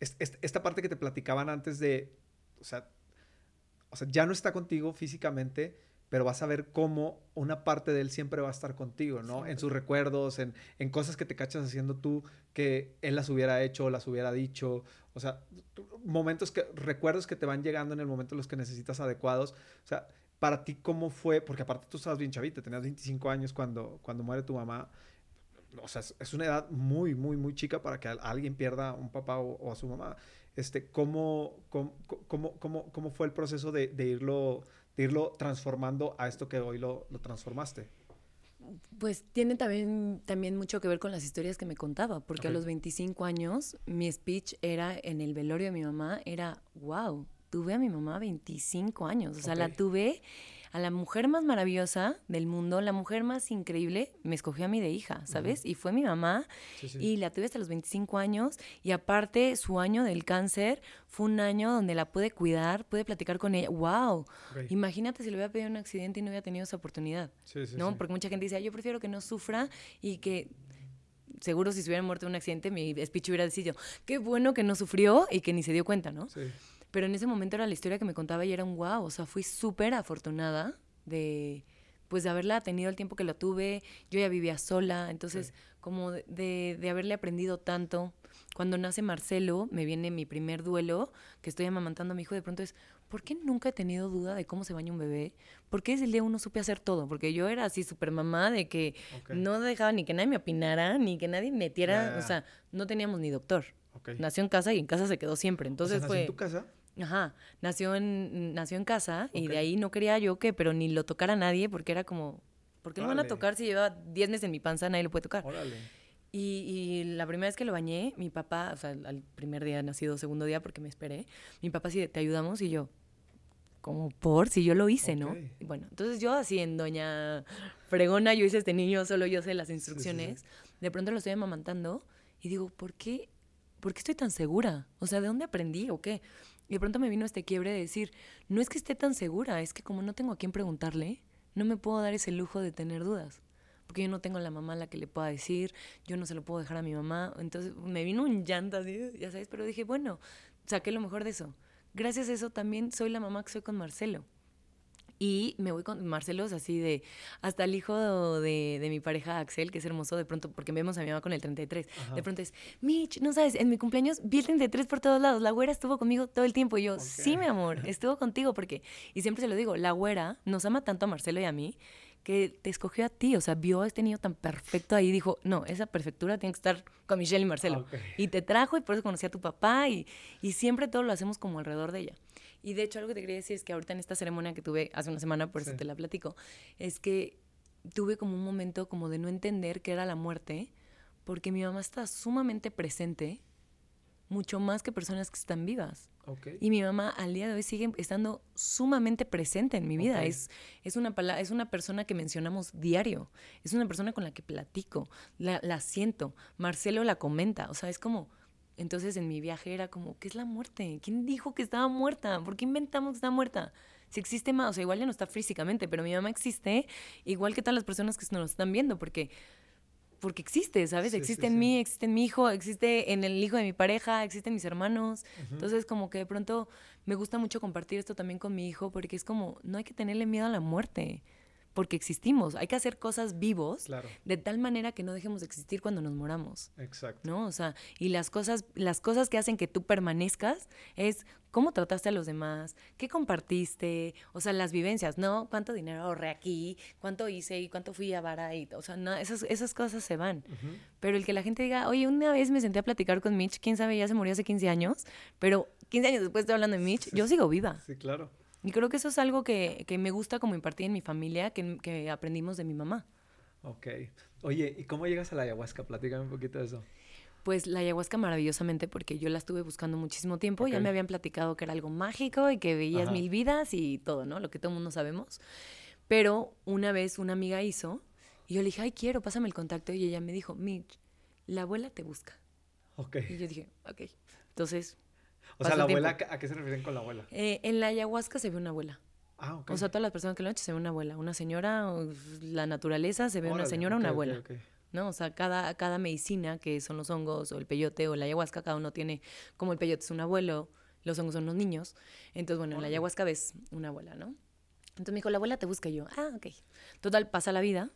es- es- esta parte que te platicaban antes de, o sea, o sea, ya no está contigo físicamente, pero vas a ver cómo una parte de él siempre va a estar contigo, ¿no? En sus recuerdos, en, en cosas que te cachas haciendo tú, que él las hubiera hecho, las hubiera dicho, o sea, momentos que, recuerdos que te van llegando en el momento en los que necesitas adecuados, o sea, para ti cómo fue, porque aparte tú estabas bien chavita, tenías 25 años cuando, cuando muere tu mamá, o sea, es, es una edad muy, muy, muy chica para que alguien pierda a un papá o, o a su mamá. Este, ¿cómo, cómo, cómo, cómo, cómo fue el proceso de, de irlo, de irlo transformando a esto que hoy lo, lo transformaste? Pues tiene también, también mucho que ver con las historias que me contaba, porque a Ok. los 25 años mi speech era en el velorio de mi mamá, era, wow, tuve a mi mamá 25 años, o sea, la Ok. tuve a la mujer más maravillosa del mundo, la mujer más increíble, me escogió a mí de hija, ¿sabes? Y fue mi mamá Sí, sí. y la tuve hasta los 25 años y aparte su año del cáncer fue un año donde la pude cuidar, pude platicar con ella, wow, imagínate si le hubiera pedido un accidente y no hubiera tenido esa oportunidad. Sí, sí, ¿no? Porque mucha gente dice, "Ay, yo prefiero que no sufra y que seguro si se hubiera muerto en un accidente, mi speech hubiera decidido, qué bueno que no sufrió y que ni se dio cuenta, ¿no? Sí. Pero en ese momento era la historia que me contaba y era un wow, o sea, fui súper afortunada de pues de haberla tenido el tiempo que la tuve, yo ya vivía sola, entonces como de- de, haberle aprendido tanto. Cuando nace Marcelo, me viene mi primer duelo, que estoy amamantando a mi hijo, de pronto es, ¿por qué nunca he tenido duda de cómo se baña un bebé? ¿Por qué desde el día uno supe hacer todo? Porque yo era así súper mamá de que no dejaba ni que nadie me opinara, ni que nadie metiera, ya. o sea, no teníamos ni doctor. Nació en casa y en casa se quedó siempre, O sea, entonces ¿nació fue... en tu casa? Ajá, nació en, nació en casa y Ok. de ahí no quería yo que, pero ni lo tocara nadie porque era como, ¿por qué lo van a tocar si lleva 10 meses en mi panza? Nadie lo puede tocar. Órale. Y, y la primera vez que lo bañé, mi papá, o sea, al primer día nacido, segundo día porque me esperé, mi papá sí, te ayudamos y yo, como por, si yo lo hice, ¿no? Ok. Y Bueno, entonces yo así en Doña Fregona, yo hice este niño, solo yo sé las instrucciones, de pronto lo estoy amamantando y digo, ¿por qué, ¿por qué estoy tan segura? O sea, ¿de dónde aprendí o qué? Y de pronto me vino este quiebre de decir, no es que esté tan segura, es que como no tengo a quién preguntarle, no me puedo dar ese lujo de tener dudas. Porque yo no tengo la mamá a la que le pueda decir, yo no se lo puedo dejar a mi mamá. Entonces me vino un llanto así, ya sabes, pero dije, bueno, saqué lo mejor de eso. Gracias a eso también soy la mamá que soy con Marcelo. Y me voy con Marcelo, es así de. Hasta el hijo de, de mi pareja Axel, que es hermoso, de pronto, porque vemos a mi mamá con el 33. De pronto es, Mitch, no sabes, en mi cumpleaños vi el 33 por todos lados. La güera estuvo conmigo todo el tiempo. Y yo, sí, mi amor, estuvo contigo, porque. Y siempre se lo digo, la güera nos ama tanto a Marcelo y a mí que te escogió a ti. O sea, vio a este niño tan perfecto ahí y dijo, no, esa perfectura tiene que estar con Michelle y Marcelo. Y te trajo y por eso conocí a tu papá y, y siempre todo lo hacemos como alrededor de ella. Y de hecho algo que te quería decir es que ahorita en esta ceremonia que tuve hace una semana, por eso Sí. te la platico, es que tuve como un momento como de no entender qué era la muerte, porque mi mamá está sumamente presente, mucho más que personas que están vivas. Y mi mamá al día de hoy sigue estando sumamente presente en mi vida. Es, es, una es una persona que mencionamos diario. Es una persona con la que platico. La, la siento. Marcelo la comenta. O sea, es como... Entonces en mi viaje era como, ¿qué es la muerte? ¿Quién dijo que estaba muerta? ¿Por qué inventamos que está muerta? Si existe más, o sea, igual ya no está físicamente, pero mi mamá existe igual que todas las personas que nos están viendo, porque porque existe, ¿sabes? Sí, existe sí, en sí. mí, existe en mi hijo, existe en el hijo de mi pareja, existe en mis hermanos. Entonces, como que de pronto me gusta mucho compartir esto también con mi hijo, porque es como, no hay que tenerle miedo a la muerte, porque existimos. Hay que hacer cosas vivos Claro. de tal manera que no dejemos de existir cuando nos moramos. Exacto. ¿no? O sea, y las cosas, las cosas que hacen que tú permanezcas es cómo trataste a los demás, qué compartiste, o sea, las vivencias, ¿no? Cuánto dinero ahorré aquí, cuánto hice y cuánto fui a vara y, o sea, no, esas, esas cosas se van. Pero el que la gente diga, oye, una vez me senté a platicar con Mitch, quién sabe, ya se murió hace 15 años, pero 15 años después estoy hablando de Mitch, yo sigo viva. Sí, claro. Y creo que eso es algo que, que me gusta como impartir en mi familia, que, que aprendimos de mi mamá. Ok. Oye, ¿y cómo llegas a la ayahuasca? Platícame un poquito de eso. Pues la ayahuasca maravillosamente porque yo la estuve buscando muchísimo tiempo, ya Ok. me habían platicado que era algo mágico y que veías Ajá. mil vidas y todo, ¿no? Lo que todo el mundo sabemos. Pero una vez una amiga hizo y yo le dije, ay, quiero, pásame el contacto y ella me dijo, Mitch, la abuela te busca. Ok. Y yo dije, ok. Entonces, O sea, la el abuela, tiempo. ¿a qué se refieren con la abuela? eh, en la ayahuasca se ve una abuela. Ah, ok. O sea, todas las personas que lo han hecho se ve una abuela. Una señora, la naturaleza, se ve una Órale, señora, ok, una abuela. ok. ¿no? O sea, cada, cada medicina, que son los hongos o el peyote o la ayahuasca, cada uno tiene, como el peyote es un abuelo, los hongos son los niños. Entonces, bueno, en la ayahuasca ves una abuela, ¿no? Entonces me dijo, la abuela te busca y yo, ah, ok. Total, pasa la vida.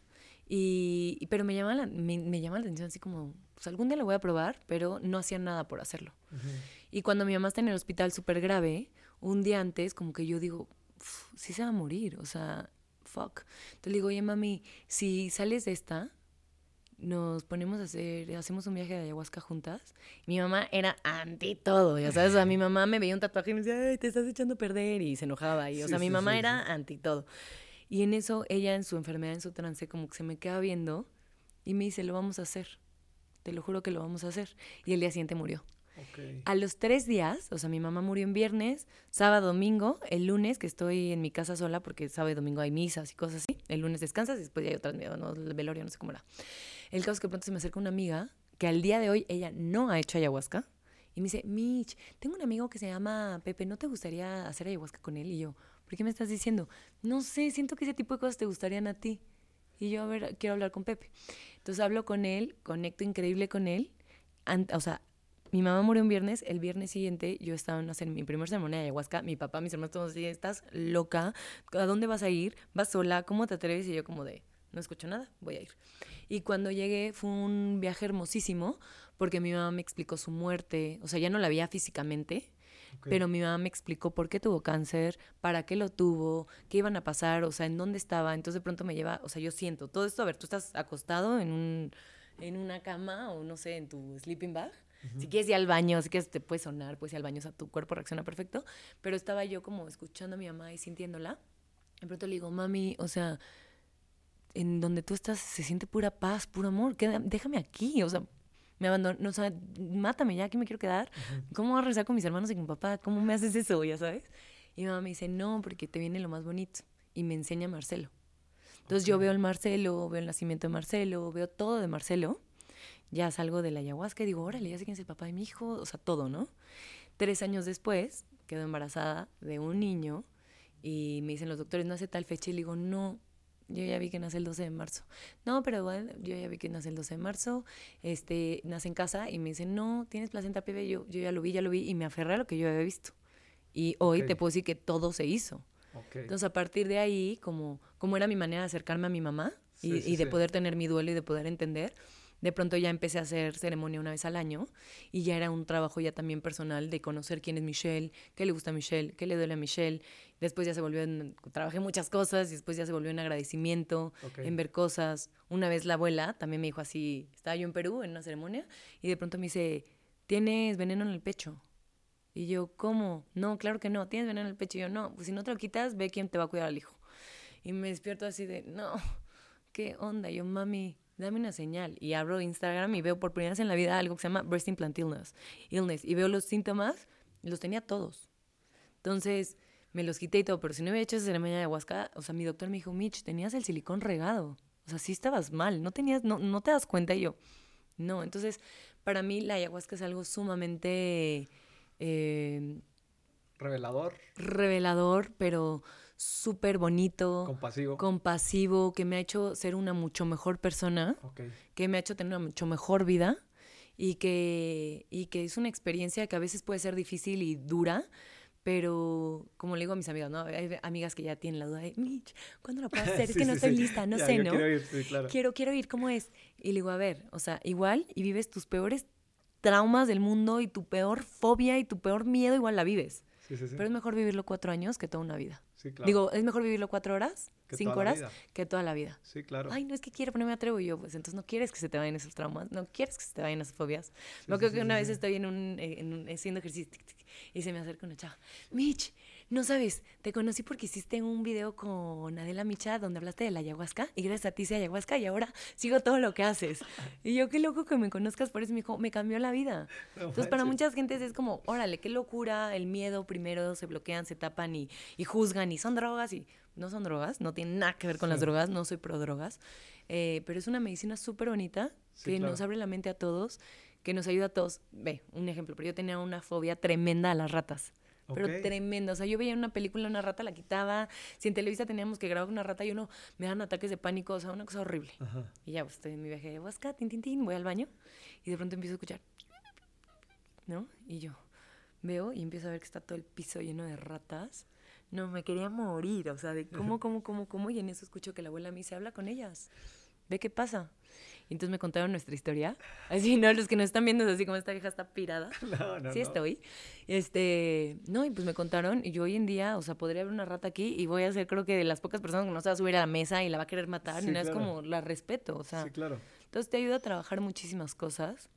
Y, y- pero me llama, la, me, me llama la atención así como, pues algún día lo voy a probar, pero no hacía nada por hacerlo. Y cuando mi mamá está en el hospital súper grave, un día antes, como que yo digo, "Uf, sí se va a morir, o sea, fuck. Entonces le digo, oye, mami, si sales de esta, nos ponemos a hacer, hacemos un viaje de ayahuasca juntas. Mi mamá era anti todo, ya sabes, o sea, mi mamá me veía un tatuaje y me decía, ay, te estás echando a perder, y se enojaba, y, o sea, mi mamá era anti todo. Y en eso, ella en su enfermedad, en su trance, como que se me queda viendo y me dice, lo vamos a hacer, te lo juro que lo vamos a hacer. Y el día siguiente murió. A los tres días, o sea, mi mamá murió en viernes, sábado, domingo, el lunes, que estoy en mi casa sola porque sábado domingo hay misas y cosas así. El lunes descansas y después ya hay otras, no, el velorio, no sé cómo era. El caso es que pronto se me acerca una amiga que al día de hoy ella no ha hecho ayahuasca. Y me dice, Mitch, tengo un amigo que se llama Pepe, ¿no te gustaría hacer ayahuasca con él? Y yo, ¿por qué me estás diciendo? No sé, siento que ese tipo de cosas te gustarían a ti. Y yo, a ver, quiero hablar con Pepe. Entonces hablo con él, conecto increíble con él. o sea, mi mamá murió un viernes, el viernes siguiente yo estaba en hacer mi primer ceremonia de ayahuasca, mi papá, mis hermanos todos decían, estás loca, ¿a dónde vas a ir? ¿Vas sola? ¿Cómo te atreves? Y yo como de, no escucho nada, voy a ir. Y cuando llegué fue un viaje hermosísimo porque mi mamá me explicó su muerte, o sea, ya no la veía físicamente, pero mi mamá me explicó por qué tuvo cáncer, para qué lo tuvo, qué iban a pasar, o sea, en dónde estaba. Entonces de pronto me lleva, o sea, yo siento todo esto, a ver, tú estás acostado en, un, en una cama o no sé, en tu sleeping bag si quieres ir al baño, si quieres te puede sonar, puedes ir al baño, o sea, tu cuerpo reacciona perfecto. Pero estaba yo como escuchando a mi mamá y sintiéndola. De pronto le digo, mami, o sea, en donde tú estás se siente pura paz, puro amor. déjame aquí, o sea, me abandono, o sea, mátame ya, aquí me quiero quedar. ¿Cómo voy a rezar con mis hermanos y con mi papá? ¿Cómo me haces eso, ya sabes? Y mi mamá me dice, no, porque te viene lo más bonito. Y me enseña Marcelo. Entonces yo veo el Marcelo, veo el nacimiento de Marcelo, veo todo de Marcelo ya salgo de la ayahuasca y digo, órale, ya sé quién es el papá de mi hijo, o sea, todo, ¿no? Tres años después, quedo embarazada de un niño y me dicen los doctores, no hace tal fecha, y le digo, no, yo ya vi que nace el 12 de marzo. No, pero bueno, yo ya vi que nace el 12 de marzo, este, nace en casa y me dicen, no, tienes placenta pibe, yo, yo ya lo vi, ya lo vi, y me aferré a lo que yo había visto. Y hoy te puedo decir que todo se hizo. Entonces, a partir de ahí, como, como era mi manera de acercarme a mi mamá y, y de poder tener mi duelo y de poder entender, de pronto ya empecé a hacer ceremonia una vez al año y ya era un trabajo ya también personal de conocer quién es Michelle, qué le gusta a Michelle, qué le duele a Michelle. Después ya se volvió, en, trabajé muchas cosas y después ya se volvió en agradecimiento, en ver cosas. Una vez la abuela también me dijo así, estaba yo en Perú en una ceremonia y de pronto me dice, ¿tienes veneno en el pecho? Y yo, ¿cómo? No, claro que no, tienes veneno en el pecho. Y yo, no, pues si no te lo quitas, ve quién te va a cuidar al hijo. Y me despierto así de, no, ¿qué onda? yo, mami, dame una señal. Y abro Instagram y veo por primera vez en la vida algo que se llama breast implant illness. illness y veo los síntomas, y los tenía todos. Entonces me los quité y todo, pero si no hubiera hecho esa ceremonia de ayahuasca, o sea, mi doctor me dijo, Mitch, tenías el silicón regado. O sea, sí estabas mal, no tenías, no, no te das cuenta. Y yo, no. Entonces, para mí la ayahuasca es algo sumamente... Eh, revelador. Revelador, pero súper bonito. Compasivo. Compasivo, que me ha hecho ser una mucho mejor persona. Que me ha hecho tener una mucho mejor vida. Y que, y que es una experiencia que a veces puede ser difícil y dura, pero como le digo a mis amigas, ¿no? Hay amigas que ya tienen la duda de, Mitch, ¿cuándo lo puedo hacer? es que no estoy lista, no sé, ¿no? Quiero ir, claro. Quiero, quiero ir, ¿cómo es? Y le digo, a ver, o sea, igual y vives tus peores traumas del mundo y tu peor fobia y tu peor miedo, igual la vives. Pero es mejor vivirlo cuatro años que toda una vida. Digo, es mejor vivirlo cuatro horas, cinco horas, que toda la vida. Sí, claro. Ay, no es que quiero, pero no me atrevo yo. Pues entonces no quieres que se te vayan esos traumas, no quieres que se te vayan esas fobias. no creo que una vez estoy en un, en un, haciendo ejercicio y se me acerca una chava. Mitch, no sabes, te conocí porque hiciste un video con Adela Micha donde hablaste de la ayahuasca y gracias a ti hice ayahuasca y ahora sigo todo lo que haces. Y yo, qué loco que me conozcas por eso, me dijo, me cambió la vida. Entonces, para muchas gentes es como, órale, qué locura, el miedo primero se bloquean, se tapan y, y juzgan y son drogas y no son drogas, no tienen nada que ver con las drogas, no soy pro drogas, eh, pero es una medicina súper bonita que nos abre la mente a todos, que nos ayuda a todos. Ve, un ejemplo, pero yo tenía una fobia tremenda a las ratas pero tremendo. O sea, yo veía una película, una rata la quitaba. Si en Televisa teníamos que grabar una rata, yo no, me dan ataques de pánico, o sea, una cosa horrible. Y ya, pues estoy en mi viaje de Huasca, tin, tin, tin, voy al baño y de pronto empiezo a escuchar, ¿no? Y yo veo y empiezo a ver que está todo el piso lleno de ratas. No, me quería morir, o sea, de cómo, cómo, cómo, cómo, y en eso escucho que la abuela mí se habla con ellas. ve qué pasa. Y entonces me contaron nuestra historia. Así, ¿no? Los que nos están viendo es así como esta vieja está pirada. No, no, sí no. estoy. Este, no, y pues me contaron, y yo hoy en día, o sea, podría haber una rata aquí y voy a ser creo que de las pocas personas que no se va a subir a la mesa y la va a querer matar, Sí, nada, es claro. como la respeto, o sea. Sí, claro. Entonces te ayuda a trabajar muchísimas cosas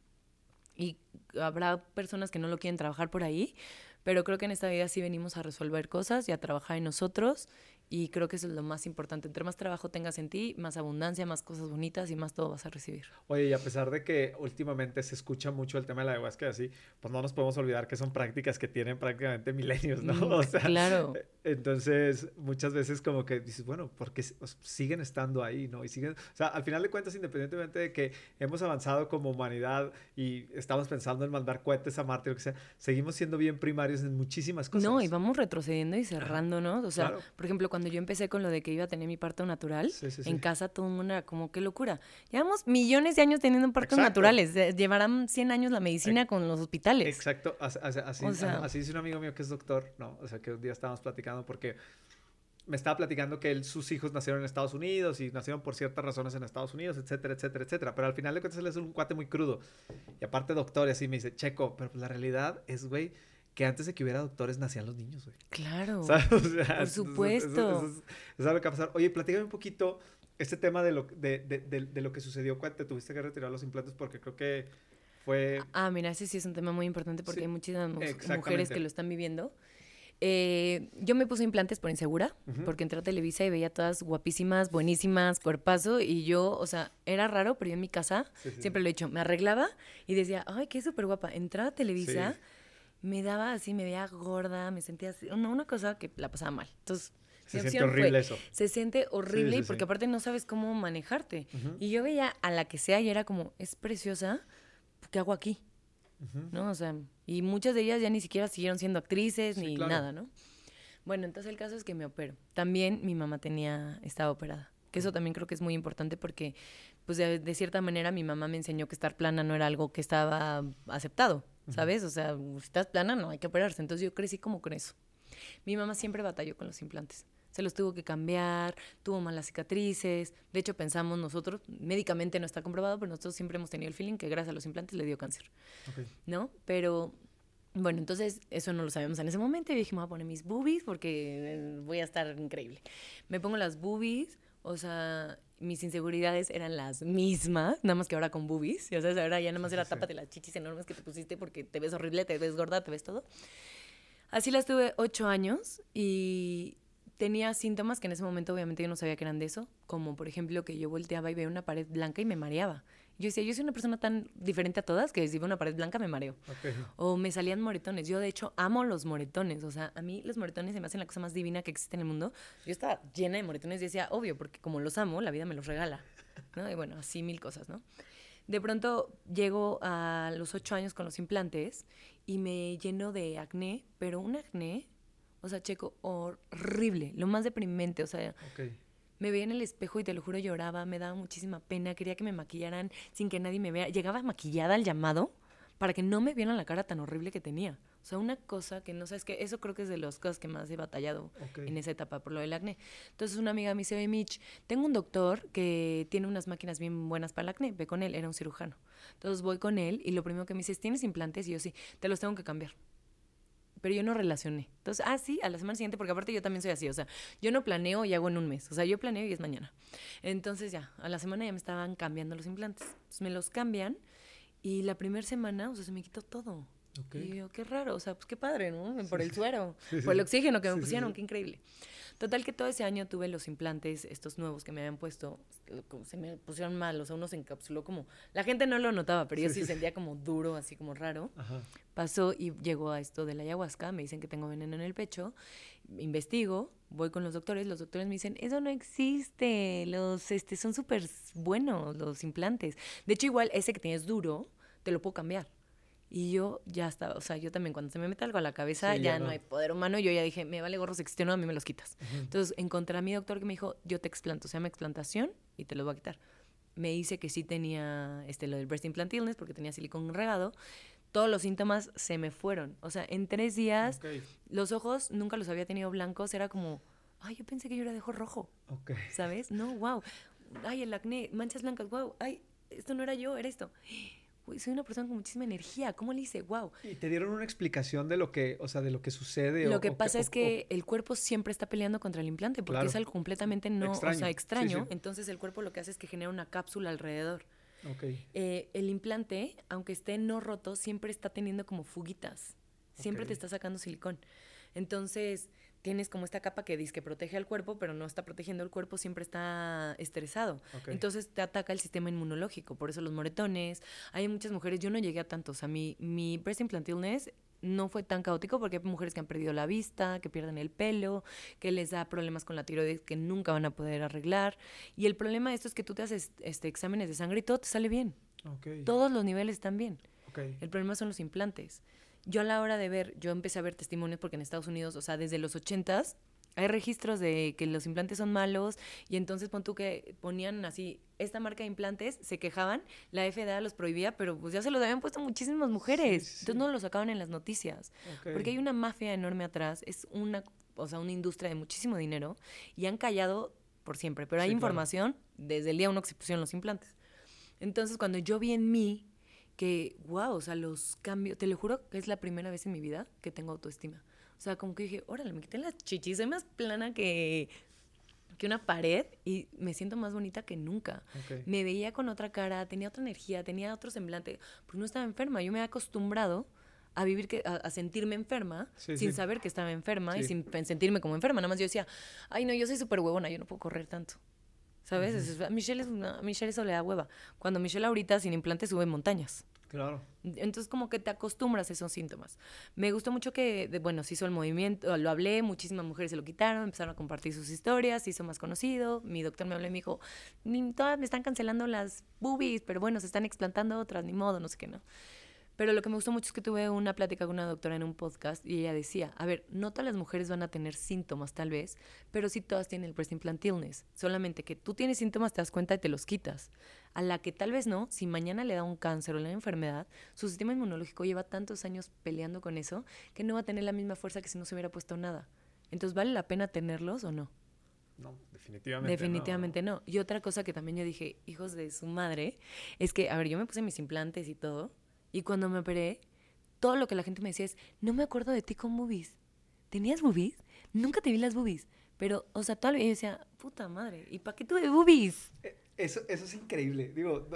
y habrá personas que no lo quieren trabajar por ahí, pero creo que en esta vida sí venimos a resolver cosas y a trabajar en nosotros y creo que eso es lo más importante. Entre más trabajo tengas en ti, más abundancia, más cosas bonitas y más todo vas a recibir. Oye, y a pesar de que últimamente se escucha mucho el tema de la ayahuasca y así, pues no nos podemos olvidar que son prácticas que tienen prácticamente milenios, ¿no? Mm, O sea, claro. entonces muchas veces como que dices, bueno, porque siguen estando ahí, ¿no? Y siguen, o sea, al final de cuentas, independientemente de que hemos avanzado como humanidad y estamos pensando en mandar cohetes a Marte, lo que sea, seguimos siendo bien primarios en muchísimas cosas. No, y vamos retrocediendo y cerrándonos. O sea, Claro. por ejemplo, cuando yo empecé con lo de que iba a tener mi parto natural, Sí, sí, en casa todo el mundo era como, qué locura. Llevamos millones de años teniendo partos Exacto. naturales. Llevarán 100 años la medicina con los hospitales. Exacto, as- as- así, O sea- así dice un amigo mío que es doctor, ¿no? O sea, que un día estábamos platicando porque me estaba platicando que él, sus hijos nacieron en Estados Unidos y nacieron por ciertas razones en Estados Unidos, etcétera, etcétera, etcétera. Pero al final de cuentas él es un cuate muy crudo. Y aparte doctor, y así me dice, Checo, pero pues la realidad es, güey, que antes de que hubiera doctores nacían los niños, güey. Claro. ¿Sabes? O sea, Por supuesto. Eso, eso es, eso es algo que va a pasar. Oye, platícame un poquito este tema de lo, de, de, de, de lo que sucedió cuando te tuviste que retirar los implantes porque creo que fue... Ah, mira, ese sí es un tema muy importante porque Sí, hay muchísimas mu- mujeres que lo están viviendo. Eh, yo me puse implantes por insegura, porque entré a Televisa y veía todas guapísimas, buenísimas, cuerpazo, y yo, o sea, era raro, pero yo en mi casa Sí, sí. siempre lo he hecho, me arreglaba y decía, ay, qué súper guapa. Entraba a Televisa, Sí. Me daba así, me veía gorda, me sentía así, una, una cosa que la pasaba mal. Entonces, Se siente fue, horrible eso. Se siente horrible Sí, porque aparte no sabes cómo manejarte. Y yo veía a la que sea y era como, es preciosa, ¿qué hago aquí? ¿no? O sea, y muchas de ellas ya ni siquiera siguieron siendo actrices ni claro. nada, ¿no? Bueno, entonces el caso es que me opero. También mi mamá tenía, estaba operada. Que eso también creo que es muy importante porque, pues de, de cierta manera mi mamá me enseñó que estar plana no era algo que estaba aceptado, ¿sabes? O sea, si estás plana no hay que operarse. Entonces yo crecí como con eso. Mi mamá siempre batalló con los implantes. Se los tuvo que cambiar, tuvo malas cicatrices. De hecho, pensamos nosotros, médicamente no está comprobado, pero nosotros siempre hemos tenido el feeling que gracias a los implantes le dio cáncer. Ok. ¿no? Pero bueno, entonces eso no lo sabemos en ese momento y dije, me voy a poner mis boobies porque eh, voy a estar increíble. Me pongo las boobies, o sea, mis inseguridades eran las mismas, nada más que ahora con boobies, ya sabes, ahora ya nada más era sí. tápate las chichis enormes que te pusiste porque te ves horrible, te ves gorda, te ves todo. Así las tuve ocho años y tenía síntomas que en ese momento obviamente yo no sabía que eran de eso, como por ejemplo que yo volteaba y veía una pared blanca y me mareaba. Yo decía, yo soy una persona tan diferente a todas que si veo una pared blanca me mareo. Ok. O me salían moretones. Yo, de hecho, amo los moretones. O sea, a mí los moretones se me hacen la cosa más divina que existe en el mundo. Yo estaba llena de moretones y decía, obvio, porque como los amo, la vida me los regala. ¿no? Y bueno, así mil cosas, ¿no? De pronto llego a los ocho años con los implantes y me lleno de acné, pero un acné, o sea, checo, horrible, lo más deprimente. O sea, Ok. Me veía en el espejo y te lo juro lloraba, me daba muchísima pena, quería que me maquillaran sin que nadie me vea. Llegaba maquillada al llamado para que no me vieran la cara tan horrible que tenía. O sea, una cosa que no sabes que eso creo que es de las cosas que más he batallado en esa etapa por lo del acné. Entonces una amiga me dice, oye Mitch, tengo un doctor que tiene unas máquinas bien buenas para el acné, ve con él, era un cirujano. Entonces voy con él y lo primero que me dice es, ¿tienes implantes? Y yo sí, te los tengo que cambiar pero yo no relacioné. Entonces, ah, sí, a la semana siguiente, porque aparte yo también soy así, o sea, yo no planeo y hago en un mes, o sea, yo planeo y es mañana. Entonces ya, a la semana ya me estaban cambiando los implantes. Entonces me los cambian y la primera semana, o sea, se me quitó todo. Ok. Y yo, qué raro, o sea, pues qué padre, ¿no? Por el suero, Sí, sí. por el oxígeno que me pusieron, qué increíble. Total que todo ese año tuve los implantes, estos nuevos que me habían puesto, como se me pusieron mal, o sea, uno se encapsuló como, la gente no lo notaba, pero yo Sí, sí sí. sentía como duro, así como raro Ajá. pasó y llegó a esto de la ayahuasca, me dicen que tengo veneno en el pecho, investigo, voy con los doctores, los doctores me dicen, eso no existe, los este son súper buenos los implantes. De hecho, igual ese que tienes duro, te lo puedo cambiar. Y yo ya estaba, o sea, yo también cuando se me mete algo a la cabeza, Sí, ya, ya no. no. hay poder humano, yo ya dije, me vale gorro si existe a mí me los quitas. Entonces encontré a mi doctor que me dijo, yo te explanto, se llama explantación y te los voy a quitar. Me dice que sí tenía este, lo del breast implant illness porque tenía silicón regado. Todos los síntomas se me fueron. O sea, en tres días, Ok. los ojos nunca los había tenido blancos. Era como, ay, yo pensé que yo era de ojo rojo, Ok. ¿sabes? No, wow. ay, el acné, manchas blancas, wow, ay, esto no era yo, era esto. Soy una persona con muchísima energía, ¿cómo le hice? Wow. Y te dieron una explicación de lo que, o sea, de lo que sucede. Lo que pasa es que el cuerpo siempre está peleando contra el implante porque es algo completamente no, extraño. o sea, extraño. Entonces el cuerpo lo que hace es que genera una cápsula alrededor. Okay. Eh, el implante, aunque esté no roto, siempre está teniendo como fuguitas. Siempre te está sacando silicón. Entonces, tienes como esta capa que dice que protege al cuerpo, pero no está protegiendo el cuerpo, siempre está estresado. Entonces te ataca el sistema inmunológico, por eso los moretones. Hay muchas mujeres, yo no llegué a tantos, a mí, mi breast implant illness no fue tan caótico porque hay mujeres que han perdido la vista, que pierden el pelo, que les da problemas con la tiroides que nunca van a poder arreglar. Y el problema de esto es que tú te haces este, exámenes de sangre y todo te sale bien. Todos los niveles están bien. El problema son los implantes yo a la hora de ver, yo empecé a ver testimonios porque en Estados Unidos, o sea, desde los ochentas, hay registros de que los implantes son malos y entonces pon tú que ponían así esta marca de implantes, se quejaban, la FDA los prohibía, pero pues ya se los habían puesto muchísimas mujeres, entonces no lo sacaban en las noticias, porque hay una mafia enorme atrás, es una, o sea, una industria de muchísimo dinero y han callado por siempre, pero hay información desde el día uno que se pusieron los implantes. Entonces cuando yo vi en mí que, wow, o sea, los cambios, te lo juro que es la primera vez en mi vida que tengo autoestima. O sea, como que dije, órale, me quité las chichis, soy más plana que, que una pared y me siento más bonita que nunca. Me veía con otra cara, tenía otra energía, tenía otro semblante, porque no estaba enferma. Yo me había acostumbrado a vivir, que, a, sentirme enferma sin saber que estaba enferma y sin sentirme como enferma. Nada más yo decía, ay, no, yo soy súper huevona, yo no puedo correr tanto. ¿Sabes? Michelle, es una, Michelle eso le da hueva. Cuando Michelle ahorita sin implante sube montañas. Claro. Entonces como que te acostumbras a esos síntomas. Me gustó mucho que, bueno, se hizo el movimiento, lo hablé, muchísimas mujeres se lo quitaron, empezaron a compartir sus historias, se hizo más conocido. Mi doctor me habló y me dijo, todas me están cancelando las boobies, pero bueno, se están explantando otras, ni modo, no sé qué, ¿no? Pero lo que me gustó mucho es que tuve una plática con una doctora en un podcast y ella decía, a ver, no todas las mujeres van a tener síntomas tal vez, pero sí todas tienen el breast implant illness. Solamente que tú tienes síntomas, te das cuenta y te los quitas. A la que tal vez no, si mañana le da un cáncer o una enfermedad, su sistema inmunológico lleva tantos años peleando con eso que no va a tener la misma fuerza que si no se hubiera puesto nada. Entonces, ¿vale la pena tenerlos o no? No, definitivamente. Definitivamente no. Y otra cosa que también yo dije, hijos de su madre, es que, a ver, yo me puse mis implantes y todo, y cuando me operé, todo lo que la gente me decía es, no me acuerdo de ti con boobies. ¿Tenías boobies? Nunca te vi las boobies. Pero, o sea, todo el yo decía, puta madre, ¿y para qué tuve boobies? Eh, eso, eso es increíble. Digo,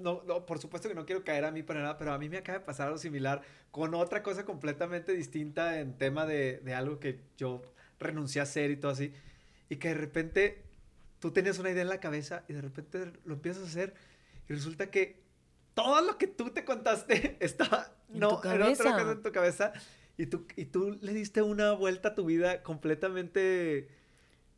no, no, por supuesto que no quiero caer a mí para nada, pero a mí me acaba de pasar algo similar con otra cosa completamente distinta en tema de, de algo que yo renuncié a hacer y todo así. Y que de repente tú tenías una idea en la cabeza y de repente lo empiezas a hacer y resulta que todo lo que tú te contaste estaba no, en otra cosa en tu cabeza. Y tú, y tú le diste una vuelta a tu vida completamente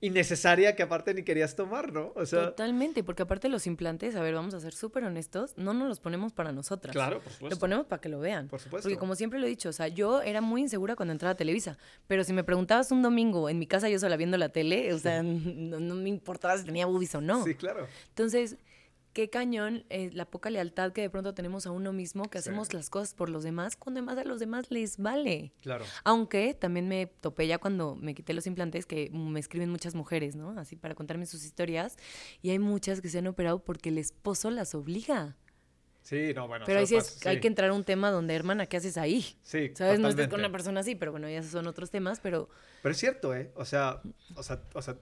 innecesaria que aparte ni querías tomar, ¿no? O sea, Totalmente, porque aparte los implantes, a ver, vamos a ser súper honestos, no nos los ponemos para nosotras. Claro, por supuesto. Lo ponemos para que lo vean. Por supuesto. Porque como siempre lo he dicho, o sea, yo era muy insegura cuando entraba a Televisa, pero si me preguntabas un domingo en mi casa yo sola viendo la tele, o sea, no, no me importaba si tenía boobies o no. Sí, claro. Entonces, qué cañón eh, la poca lealtad que de pronto tenemos a uno mismo, que hacemos las cosas por los demás, cuando además a los demás les vale. Claro. Aunque también me topé ya cuando me quité los implantes, que me escriben muchas mujeres, ¿no? Así para contarme sus historias. Y hay muchas que se han operado porque el esposo las obliga. Sí, no, bueno. Pero ahí sí, hay que entrar a un tema donde, hermana, ¿qué haces ahí? Sí, ¿Sabes? No estés con una persona así, pero bueno, ya esos son otros temas, pero... Pero es cierto, ¿eh? O sea, o sea, o sea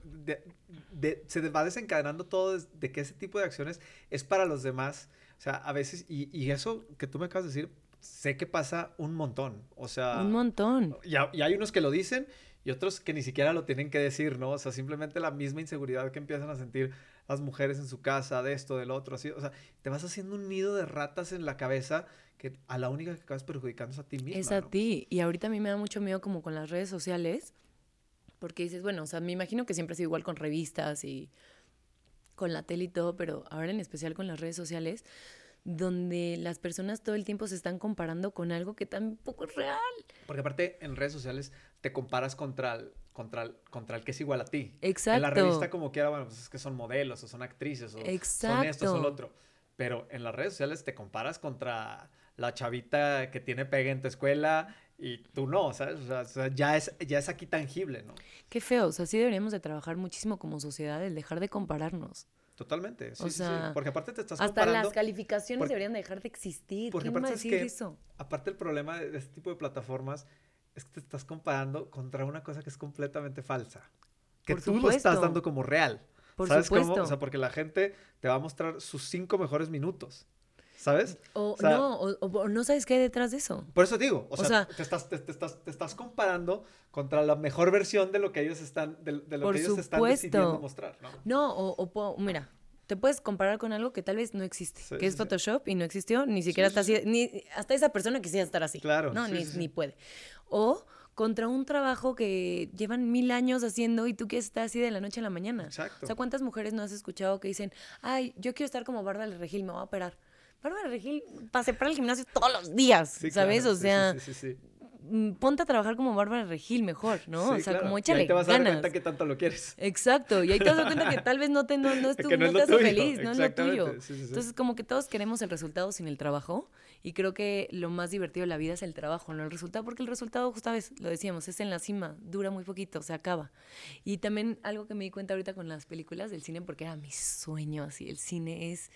se va desencadenando todo de que ese tipo de acciones es para los demás. O sea, a veces, y, y eso que tú me acabas de decir, sé que pasa un montón. O sea... Un montón. Y, y hay unos que lo dicen y otros que ni siquiera lo tienen que decir, ¿no? O sea, simplemente la misma inseguridad que empiezan a sentir las mujeres en su casa, de esto, del otro, así, o sea, te vas haciendo un nido de ratas en la cabeza que a la única que acabas perjudicando es a ti misma. Es a ti, y ahorita a mí me da mucho miedo como con las redes sociales, porque dices, bueno, o sea, me imagino que siempre ha sido igual con revistas y con la tele y todo, pero ahora en especial con las redes sociales, donde las personas todo el tiempo se están comparando con algo que tampoco es real. Porque aparte en redes sociales te comparas contra el, contra el, contra el que es igual a ti. Exacto. En la revista como quiera, bueno, pues es que son modelos o son actrices o son esto o lo otro. Pero en las redes sociales te comparas contra la chavita que tiene pega en tu escuela y tú no, ¿sabes? O sea, ya es, ya es aquí tangible, ¿no? Qué feo, o sea, sí deberíamos de trabajar muchísimo como sociedad el dejar de compararnos. Totalmente. Sí, O sí, sí. sea, Porque aparte te estás Hasta comparando. las calificaciones por- deberían dejar de existir. Porque ¿Quién va a aparte es decir que, eso? aparte el problema de este tipo de plataformas es que te estás comparando contra una cosa que es completamente falsa. Que Por tú lo estás dando como real. Por ¿Sabes cómo? O sea, porque la gente te va a mostrar sus cinco mejores minutos. ¿Sabes? O, o sea- no, o, o no sabes qué hay detrás de eso. Por eso digo, o, O sea, sea- te, estás, te, te estás, te estás comparando contra la mejor versión de lo que ellos están, de, de lo que ellos están decidiendo mostrar, ¿no? No, o, mira, te puedes comparar con algo que tal vez no existe, Sí, que es sí. Photoshop y no existió, ni siquiera sí, está así, ni hasta esa persona quisiera estar así. Claro, No, sí, ni, ni puede. O contra un trabajo que llevan mil años haciendo y tú quieres estar así de la noche a la mañana. Exacto. O sea, ¿cuántas mujeres no has escuchado que dicen, ay, yo quiero estar como Bárbara Regil, me voy a operar? Bárbara Regil pase para el gimnasio todos los días, Sí, ¿sabes? claro, o sea, sí, sí, mm, ponte a trabajar como Bárbara Regil mejor, ¿no? Sí, o sea, claro. como Y échale ahí te vas a dar ganas. cuenta que tanto lo quieres. Exacto, y ahí te das cuenta que tal vez no, te, no, no es tu- Que no no es te lo hace feliz, no es lo tuyo. sí, sí, sí. Entonces, como que todos queremos el resultado sin el trabajo, y creo que lo más divertido de la vida es el trabajo, no el resultado, porque el resultado, justo lo decíamos, es en la cima, dura muy poquito, se acaba. Y también algo que me di cuenta ahorita con las películas del cine, porque era mi sueño, así, el cine es...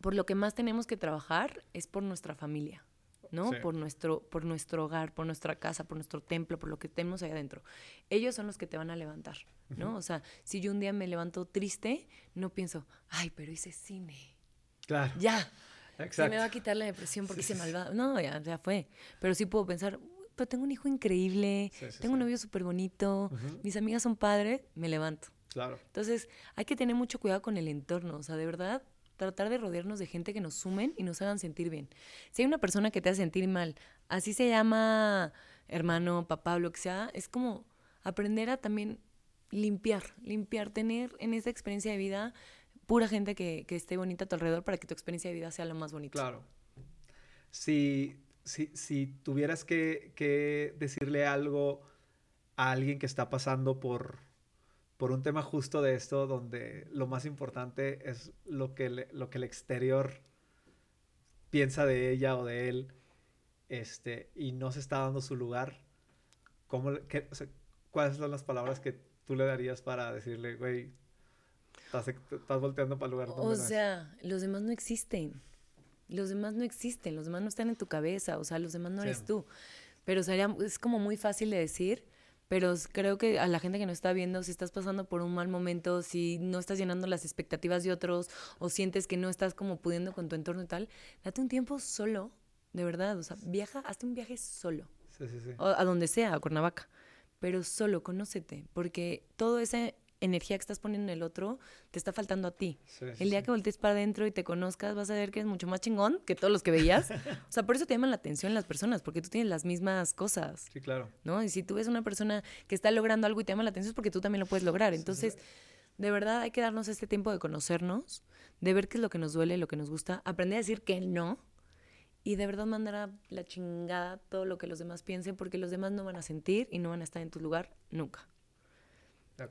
Por lo que más tenemos que trabajar es por nuestra familia. ¿no? Sí. Por, nuestro, por nuestro hogar, por nuestra casa, por nuestro templo, por lo que tenemos ahí adentro. Ellos son los que te van a levantar, ¿no? O sea, si yo un día me levanto triste, no pienso, ay, pero hice cine. Claro. Ya, se me va a quitar la depresión porque hice malvado. No, ya, ya fue. Pero sí puedo pensar, "Uy, pero tengo un hijo increíble, Sí, sí, tengo un sí. novio súper bonito, mis amigas son padres, me levanto. Claro. Entonces, hay que tener mucho cuidado con el entorno, o sea, de verdad, tratar de rodearnos de gente que nos sumen y nos hagan sentir bien. Si hay una persona que te hace sentir mal, así se llama hermano, papá, lo que sea, es como aprender a también limpiar, limpiar, tener en esa experiencia de vida pura gente que, que esté bonita a tu alrededor para que tu experiencia de vida sea lo más bonita. Claro. Si, si, si tuvieras que, que decirle algo a alguien que está pasando por, por un tema justo de esto, donde lo más importante es lo que, lo que el exterior piensa de ella o de él, este, y no se está dando su lugar, ¿cómo, qué- ¿cuáles son las palabras que tú le darías para decirle, güey, estás, estás volteando para el lugar donde O no es"? sea, los demás no existen. Los demás no existen, los demás no están en tu cabeza, o sea, los demás no Sí. eres tú. Pero sería, es como muy fácil de decir, pero creo que a la gente que nos está viendo, si estás pasando por un mal momento, si no estás llenando las expectativas de otros o sientes que no estás como pudiendo con tu entorno y tal, date un tiempo solo, de verdad, o sea, viaja, hazte un viaje solo Sí, sí, sí. o a donde sea, a Cuernavaca, pero solo, conócete, porque toda esa energía que estás poniendo en el otro te está faltando a ti. Sí, el día sí. que voltees para adentro y te conozcas, vas a ver que es mucho más chingón que todos los que veías. o sea, por eso te llaman la atención las personas, porque tú tienes las mismas cosas, Sí, claro. ¿no? Y si tú ves una persona que está logrando algo y te llama la atención es porque tú también lo puedes lograr. Entonces, de verdad hay que darnos este tiempo de conocernos, de ver qué es lo que nos duele, lo que nos gusta, aprender a decir que no. Y de verdad mandar a la chingada todo lo que los demás piensen, porque los demás no van a sentir y no van a estar en tu lugar nunca.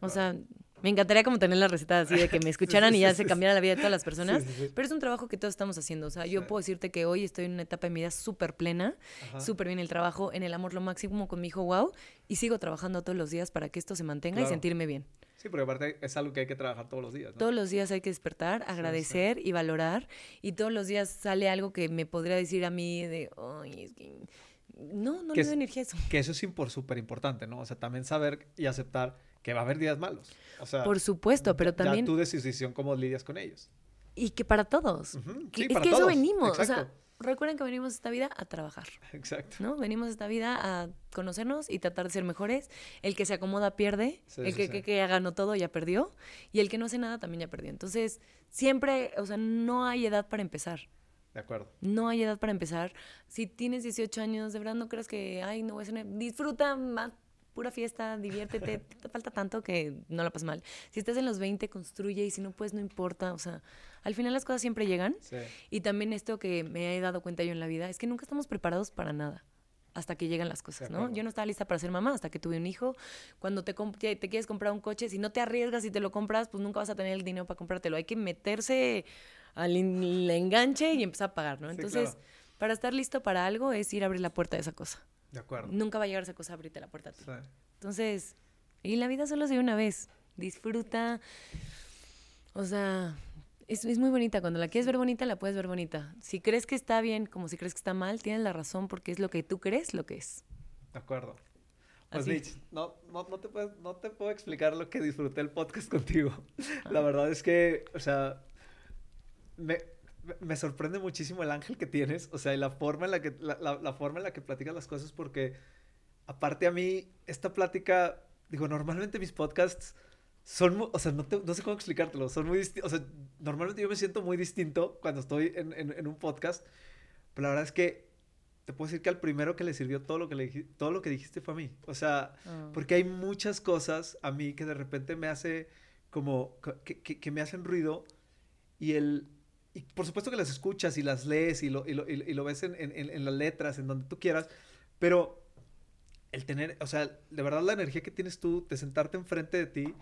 O sea, me encantaría como tener la receta así de que me escucharan y ya se cambiara la vida de todas las personas. Sí, sí, sí. Pero es un trabajo que todos estamos haciendo. O sea, yo puedo decirte que hoy estoy en una etapa de mi vida súper plena, súper bien el trabajo, en el amor lo máximo con mi hijo, wow, y sigo trabajando todos los días para que esto se mantenga y sentirme bien. Sí, porque aparte es algo que hay que trabajar todos los días, ¿no? Todos los días hay que despertar, agradecer y valorar. Y todos los días sale algo que me podría decir a mí de, ay, es que... No, no le doy energía a eso. Que eso es súper importante, ¿no? O sea, también saber y aceptar que va a haber días malos. O sea, Por supuesto, pero ya también... tú decisión cómo lidias con ellos. Y que para todos. Que- sí, es para que eso todos, venimos. O sea, recuerden que venimos a esta vida a trabajar. Exacto. ¿no? Venimos a esta vida a conocernos y tratar de ser mejores. El que se acomoda pierde, Sí, el sí, que, sí. que, que ya ganó todo ya perdió, y el que no hace nada también ya perdió. Entonces, siempre, o sea, no hay edad para empezar. De acuerdo. No hay edad para empezar. Si tienes 18 años, de verdad no creas que, ay, no voy a hacer... Disfruta, más pura fiesta, diviértete, te falta tanto que no la pases mal. Si estás en los 20, construye y si no puedes, no importa. O sea, al final las cosas siempre llegan. Sí. Y también esto que me he dado cuenta yo en la vida es que nunca estamos preparados para nada hasta que llegan las cosas, ¿no? Yo no estaba lista para ser mamá hasta que tuve un hijo. Cuando te, te quieres comprar un coche, si no te arriesgas y te lo compras, pues nunca vas a tener el dinero para comprártelo. Hay que meterse al enganche y empezar a pagar, ¿no? Sí, Entonces, claro. para estar listo para algo es ir a abrir la puerta de esa cosa. De acuerdo. Nunca va a llegar esa cosa a abrirte la puerta a ti. Sí. Entonces, y la vida solo se vive una vez. Disfruta, O sea, es, es, muy bonita. Cuando la quieres ver bonita, la puedes ver bonita. Si crees que está bien, como si crees que está mal, tienes la razón porque es lo que tú crees lo que es. De acuerdo. Pues Mitch, no, no, no, te puedo, no te puedo explicar lo que disfruté el podcast contigo. La ah. verdad es que, o sea, me, me sorprende muchísimo el ángel que tienes, o sea, y la forma en la que, la, la, forma en la que platicas las cosas, porque aparte a mí, esta plática, digo, normalmente mis podcasts son, o sea, no, no sé cómo explicártelo, son muy distintos, o sea, normalmente yo me siento muy distinto cuando estoy en, en, en un podcast, pero la verdad es que te puedo decir que al primero que le sirvió todo lo que, le, todo lo que dijiste fue a mí. O sea, ah. porque hay muchas cosas a mí que de repente me hace como, que, que, me hacen ruido y el... Y por supuesto que las escuchas y las lees y lo, y lo, y lo ves en, en, en, las letras, en donde tú quieras, pero el tener, o sea, de verdad la energía que tienes tú de sentarte enfrente de ti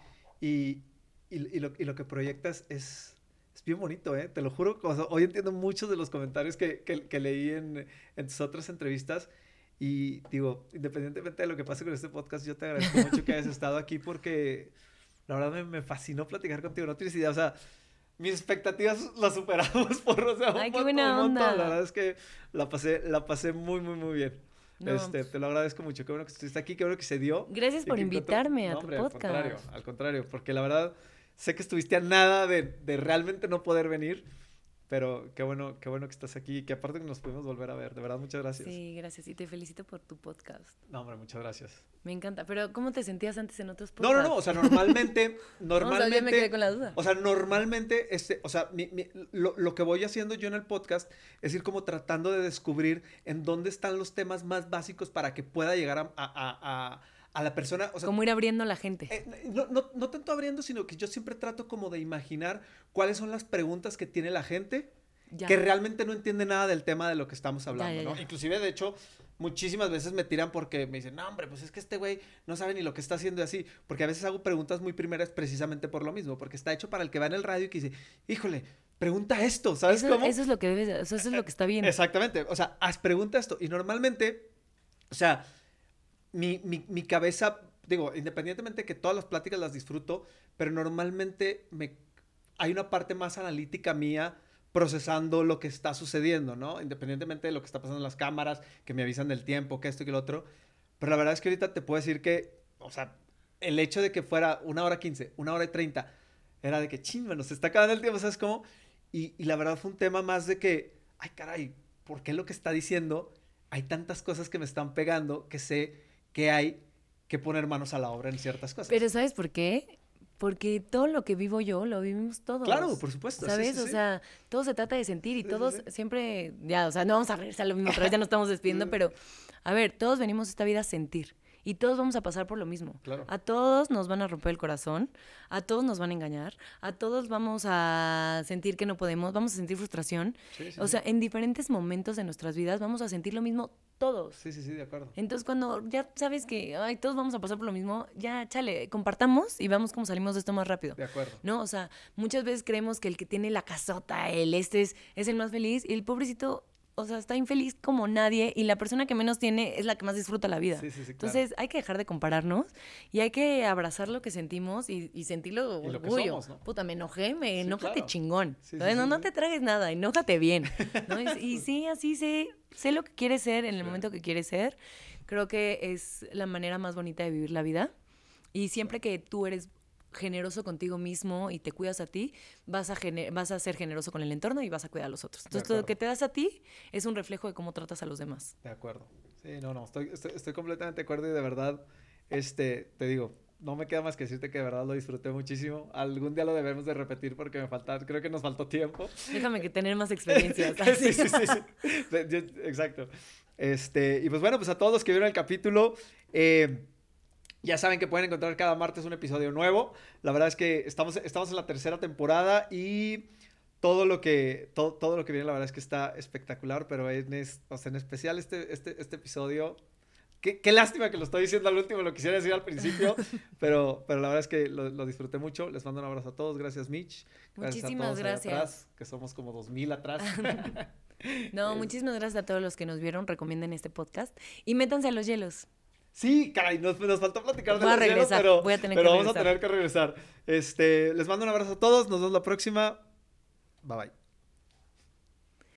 y, y, lo, y lo que proyectas es, es bien bonito, ¿eh? Te lo juro. hoy entiendo muchos de los comentarios que, que, leí en, en, tus otras entrevistas. Y digo, independientemente de lo que pase con este podcast, yo te agradezco mucho que hayas estado aquí porque la verdad me, me, fascinó platicar contigo. No tienes idea, o sea, mis expectativas las superamos por, o sea, Ay, qué buena onda. La verdad es que la pasé, la pasé muy, muy, muy bien. este, te lo agradezco mucho. Qué bueno que estuviste aquí, qué bueno que se dio. Gracias por invitarme a tu podcast. Al contrario, al contrario, porque la verdad sé que estuviste a nada de, de realmente no poder venir. Pero qué bueno, qué bueno que estás aquí y que aparte nos pudimos volver a ver. De verdad, muchas gracias. Sí, gracias. Y te felicito por tu podcast. No, hombre, muchas gracias. Me encanta. Pero, ¿cómo te sentías antes en otros podcasts? No, no, no. O sea, normalmente, normalmente. no, me quedé con la duda. O sea, normalmente, este, o sea, mi, mi, lo, lo, que voy haciendo yo en el podcast es ir como tratando de descubrir en dónde están los temas más básicos para que pueda llegar a, a, a a la persona. O sea, como ir abriendo a la gente. Eh, no, no, no, tanto abriendo, sino que yo siempre trato como de imaginar cuáles son las preguntas que tiene la gente que realmente no entiende nada del tema de lo que estamos hablando, ¿no? Inclusive, de hecho, muchísimas veces me tiran porque me dicen, no, hombre, pues es que este güey no sabe ni lo que está haciendo así. Porque a veces hago preguntas muy primeras precisamente por lo mismo, porque está hecho para el que va en el radio y que dice, híjole, pregunta esto, ¿sabes eso, cómo? Eso es lo que debes, eso es lo que está bien. Exactamente, o sea, haz pregunta esto. Y normalmente, o sea, mi, mi, cabeza, digo, independientemente de que todas las pláticas las disfruto, pero normalmente me, hay una parte más analítica mía procesando lo que está sucediendo, ¿no? Independientemente de lo que está pasando en las cámaras, que me avisan del tiempo, que esto y que lo otro. Pero la verdad es que ahorita te puedo decir que, o sea, el hecho de que fuera una hora quince, una hora y treinta, era de que, ching, bueno, está acabando el tiempo, ¿sabes cómo? Y, y la verdad fue un tema más de que, ay, caray, ¿por qué lo que está diciendo? Hay tantas cosas que me están pegando que sé que hay que poner manos a la obra en ciertas cosas. Pero ¿sabes por qué? Porque todo lo que vivo yo lo vivimos todos. Claro, por supuesto. ¿Sabes? o sea, todo se trata de sentir y todos siempre, ya, o sea, no vamos a regresar a lo mismo otra vez, ya nos estamos despidiendo, pero a ver, todos venimos esta vida a sentir. Y todos vamos a pasar por lo mismo. A todos nos van a romper el corazón, a todos nos van a engañar, a todos vamos a sentir que no podemos, vamos a sentir frustración. o sea, en diferentes momentos de nuestras vidas vamos a sentir lo mismo todos. Sí, sí, sí, de acuerdo. Entonces, cuando ya sabes que ay, todos vamos a pasar por lo mismo, ya, chale, compartamos y vamos cómo salimos de esto más rápido. De acuerdo. ¿No? O sea, muchas veces creemos que el que tiene la casota, el este es, es el más feliz y el pobrecito o sea, está infeliz como nadie y la persona que menos tiene es la que más disfruta la vida. Sí, sí, sí, Entonces hay que dejar de compararnos y hay que abrazar lo que sentimos y, y sentirlo orgullo. ¿no? Puta, me enojé, me enójate chingón. no, no te tragues nada, enójate bien. Y, sí, así sé, sé lo que quieres ser en el momento que quieres ser. Creo que es la manera más bonita de vivir la vida. Y siempre que tú eres generoso contigo mismo y te cuidas a ti, vas a, vas a ser generoso con el entorno y vas a cuidar a los otros. Entonces, lo que te das a ti es un reflejo de cómo tratas a los demás. De acuerdo. Sí, no, no, estoy, estoy, completamente de acuerdo y de verdad, este, te digo, no me queda más que decirte que de verdad lo disfruté muchísimo. Algún día lo debemos de repetir porque me falta, creo que nos faltó tiempo. Déjame que tener más experiencias. sí, sí, sí, sí. Exacto. Este, y pues bueno, pues a todos los que vieron el capítulo, eh, ya saben que pueden encontrar cada martes un episodio nuevo. La verdad es que estamos, estamos en la tercera temporada y todo lo que, todo, todo lo que viene, la verdad es que está espectacular, pero en, en especial este, este, este episodio. Qué, qué, lástima que lo estoy diciendo al último, lo quisiera decir al principio, pero, pero la verdad es que lo, lo, disfruté mucho. Les mando un abrazo a todos. Gracias, Mitch. Gracias muchísimas gracias. que somos como dos mil atrás. no, muchísimas gracias a todos los que nos vieron. Recomienden este podcast y métanse a los hielos. Sí, caray, nos, nos faltó platicar de Voy a regresar, pero, voy a tener pero que vamos a tener que regresar. Este, les mando un abrazo a todos, nos vemos la próxima. Bye bye.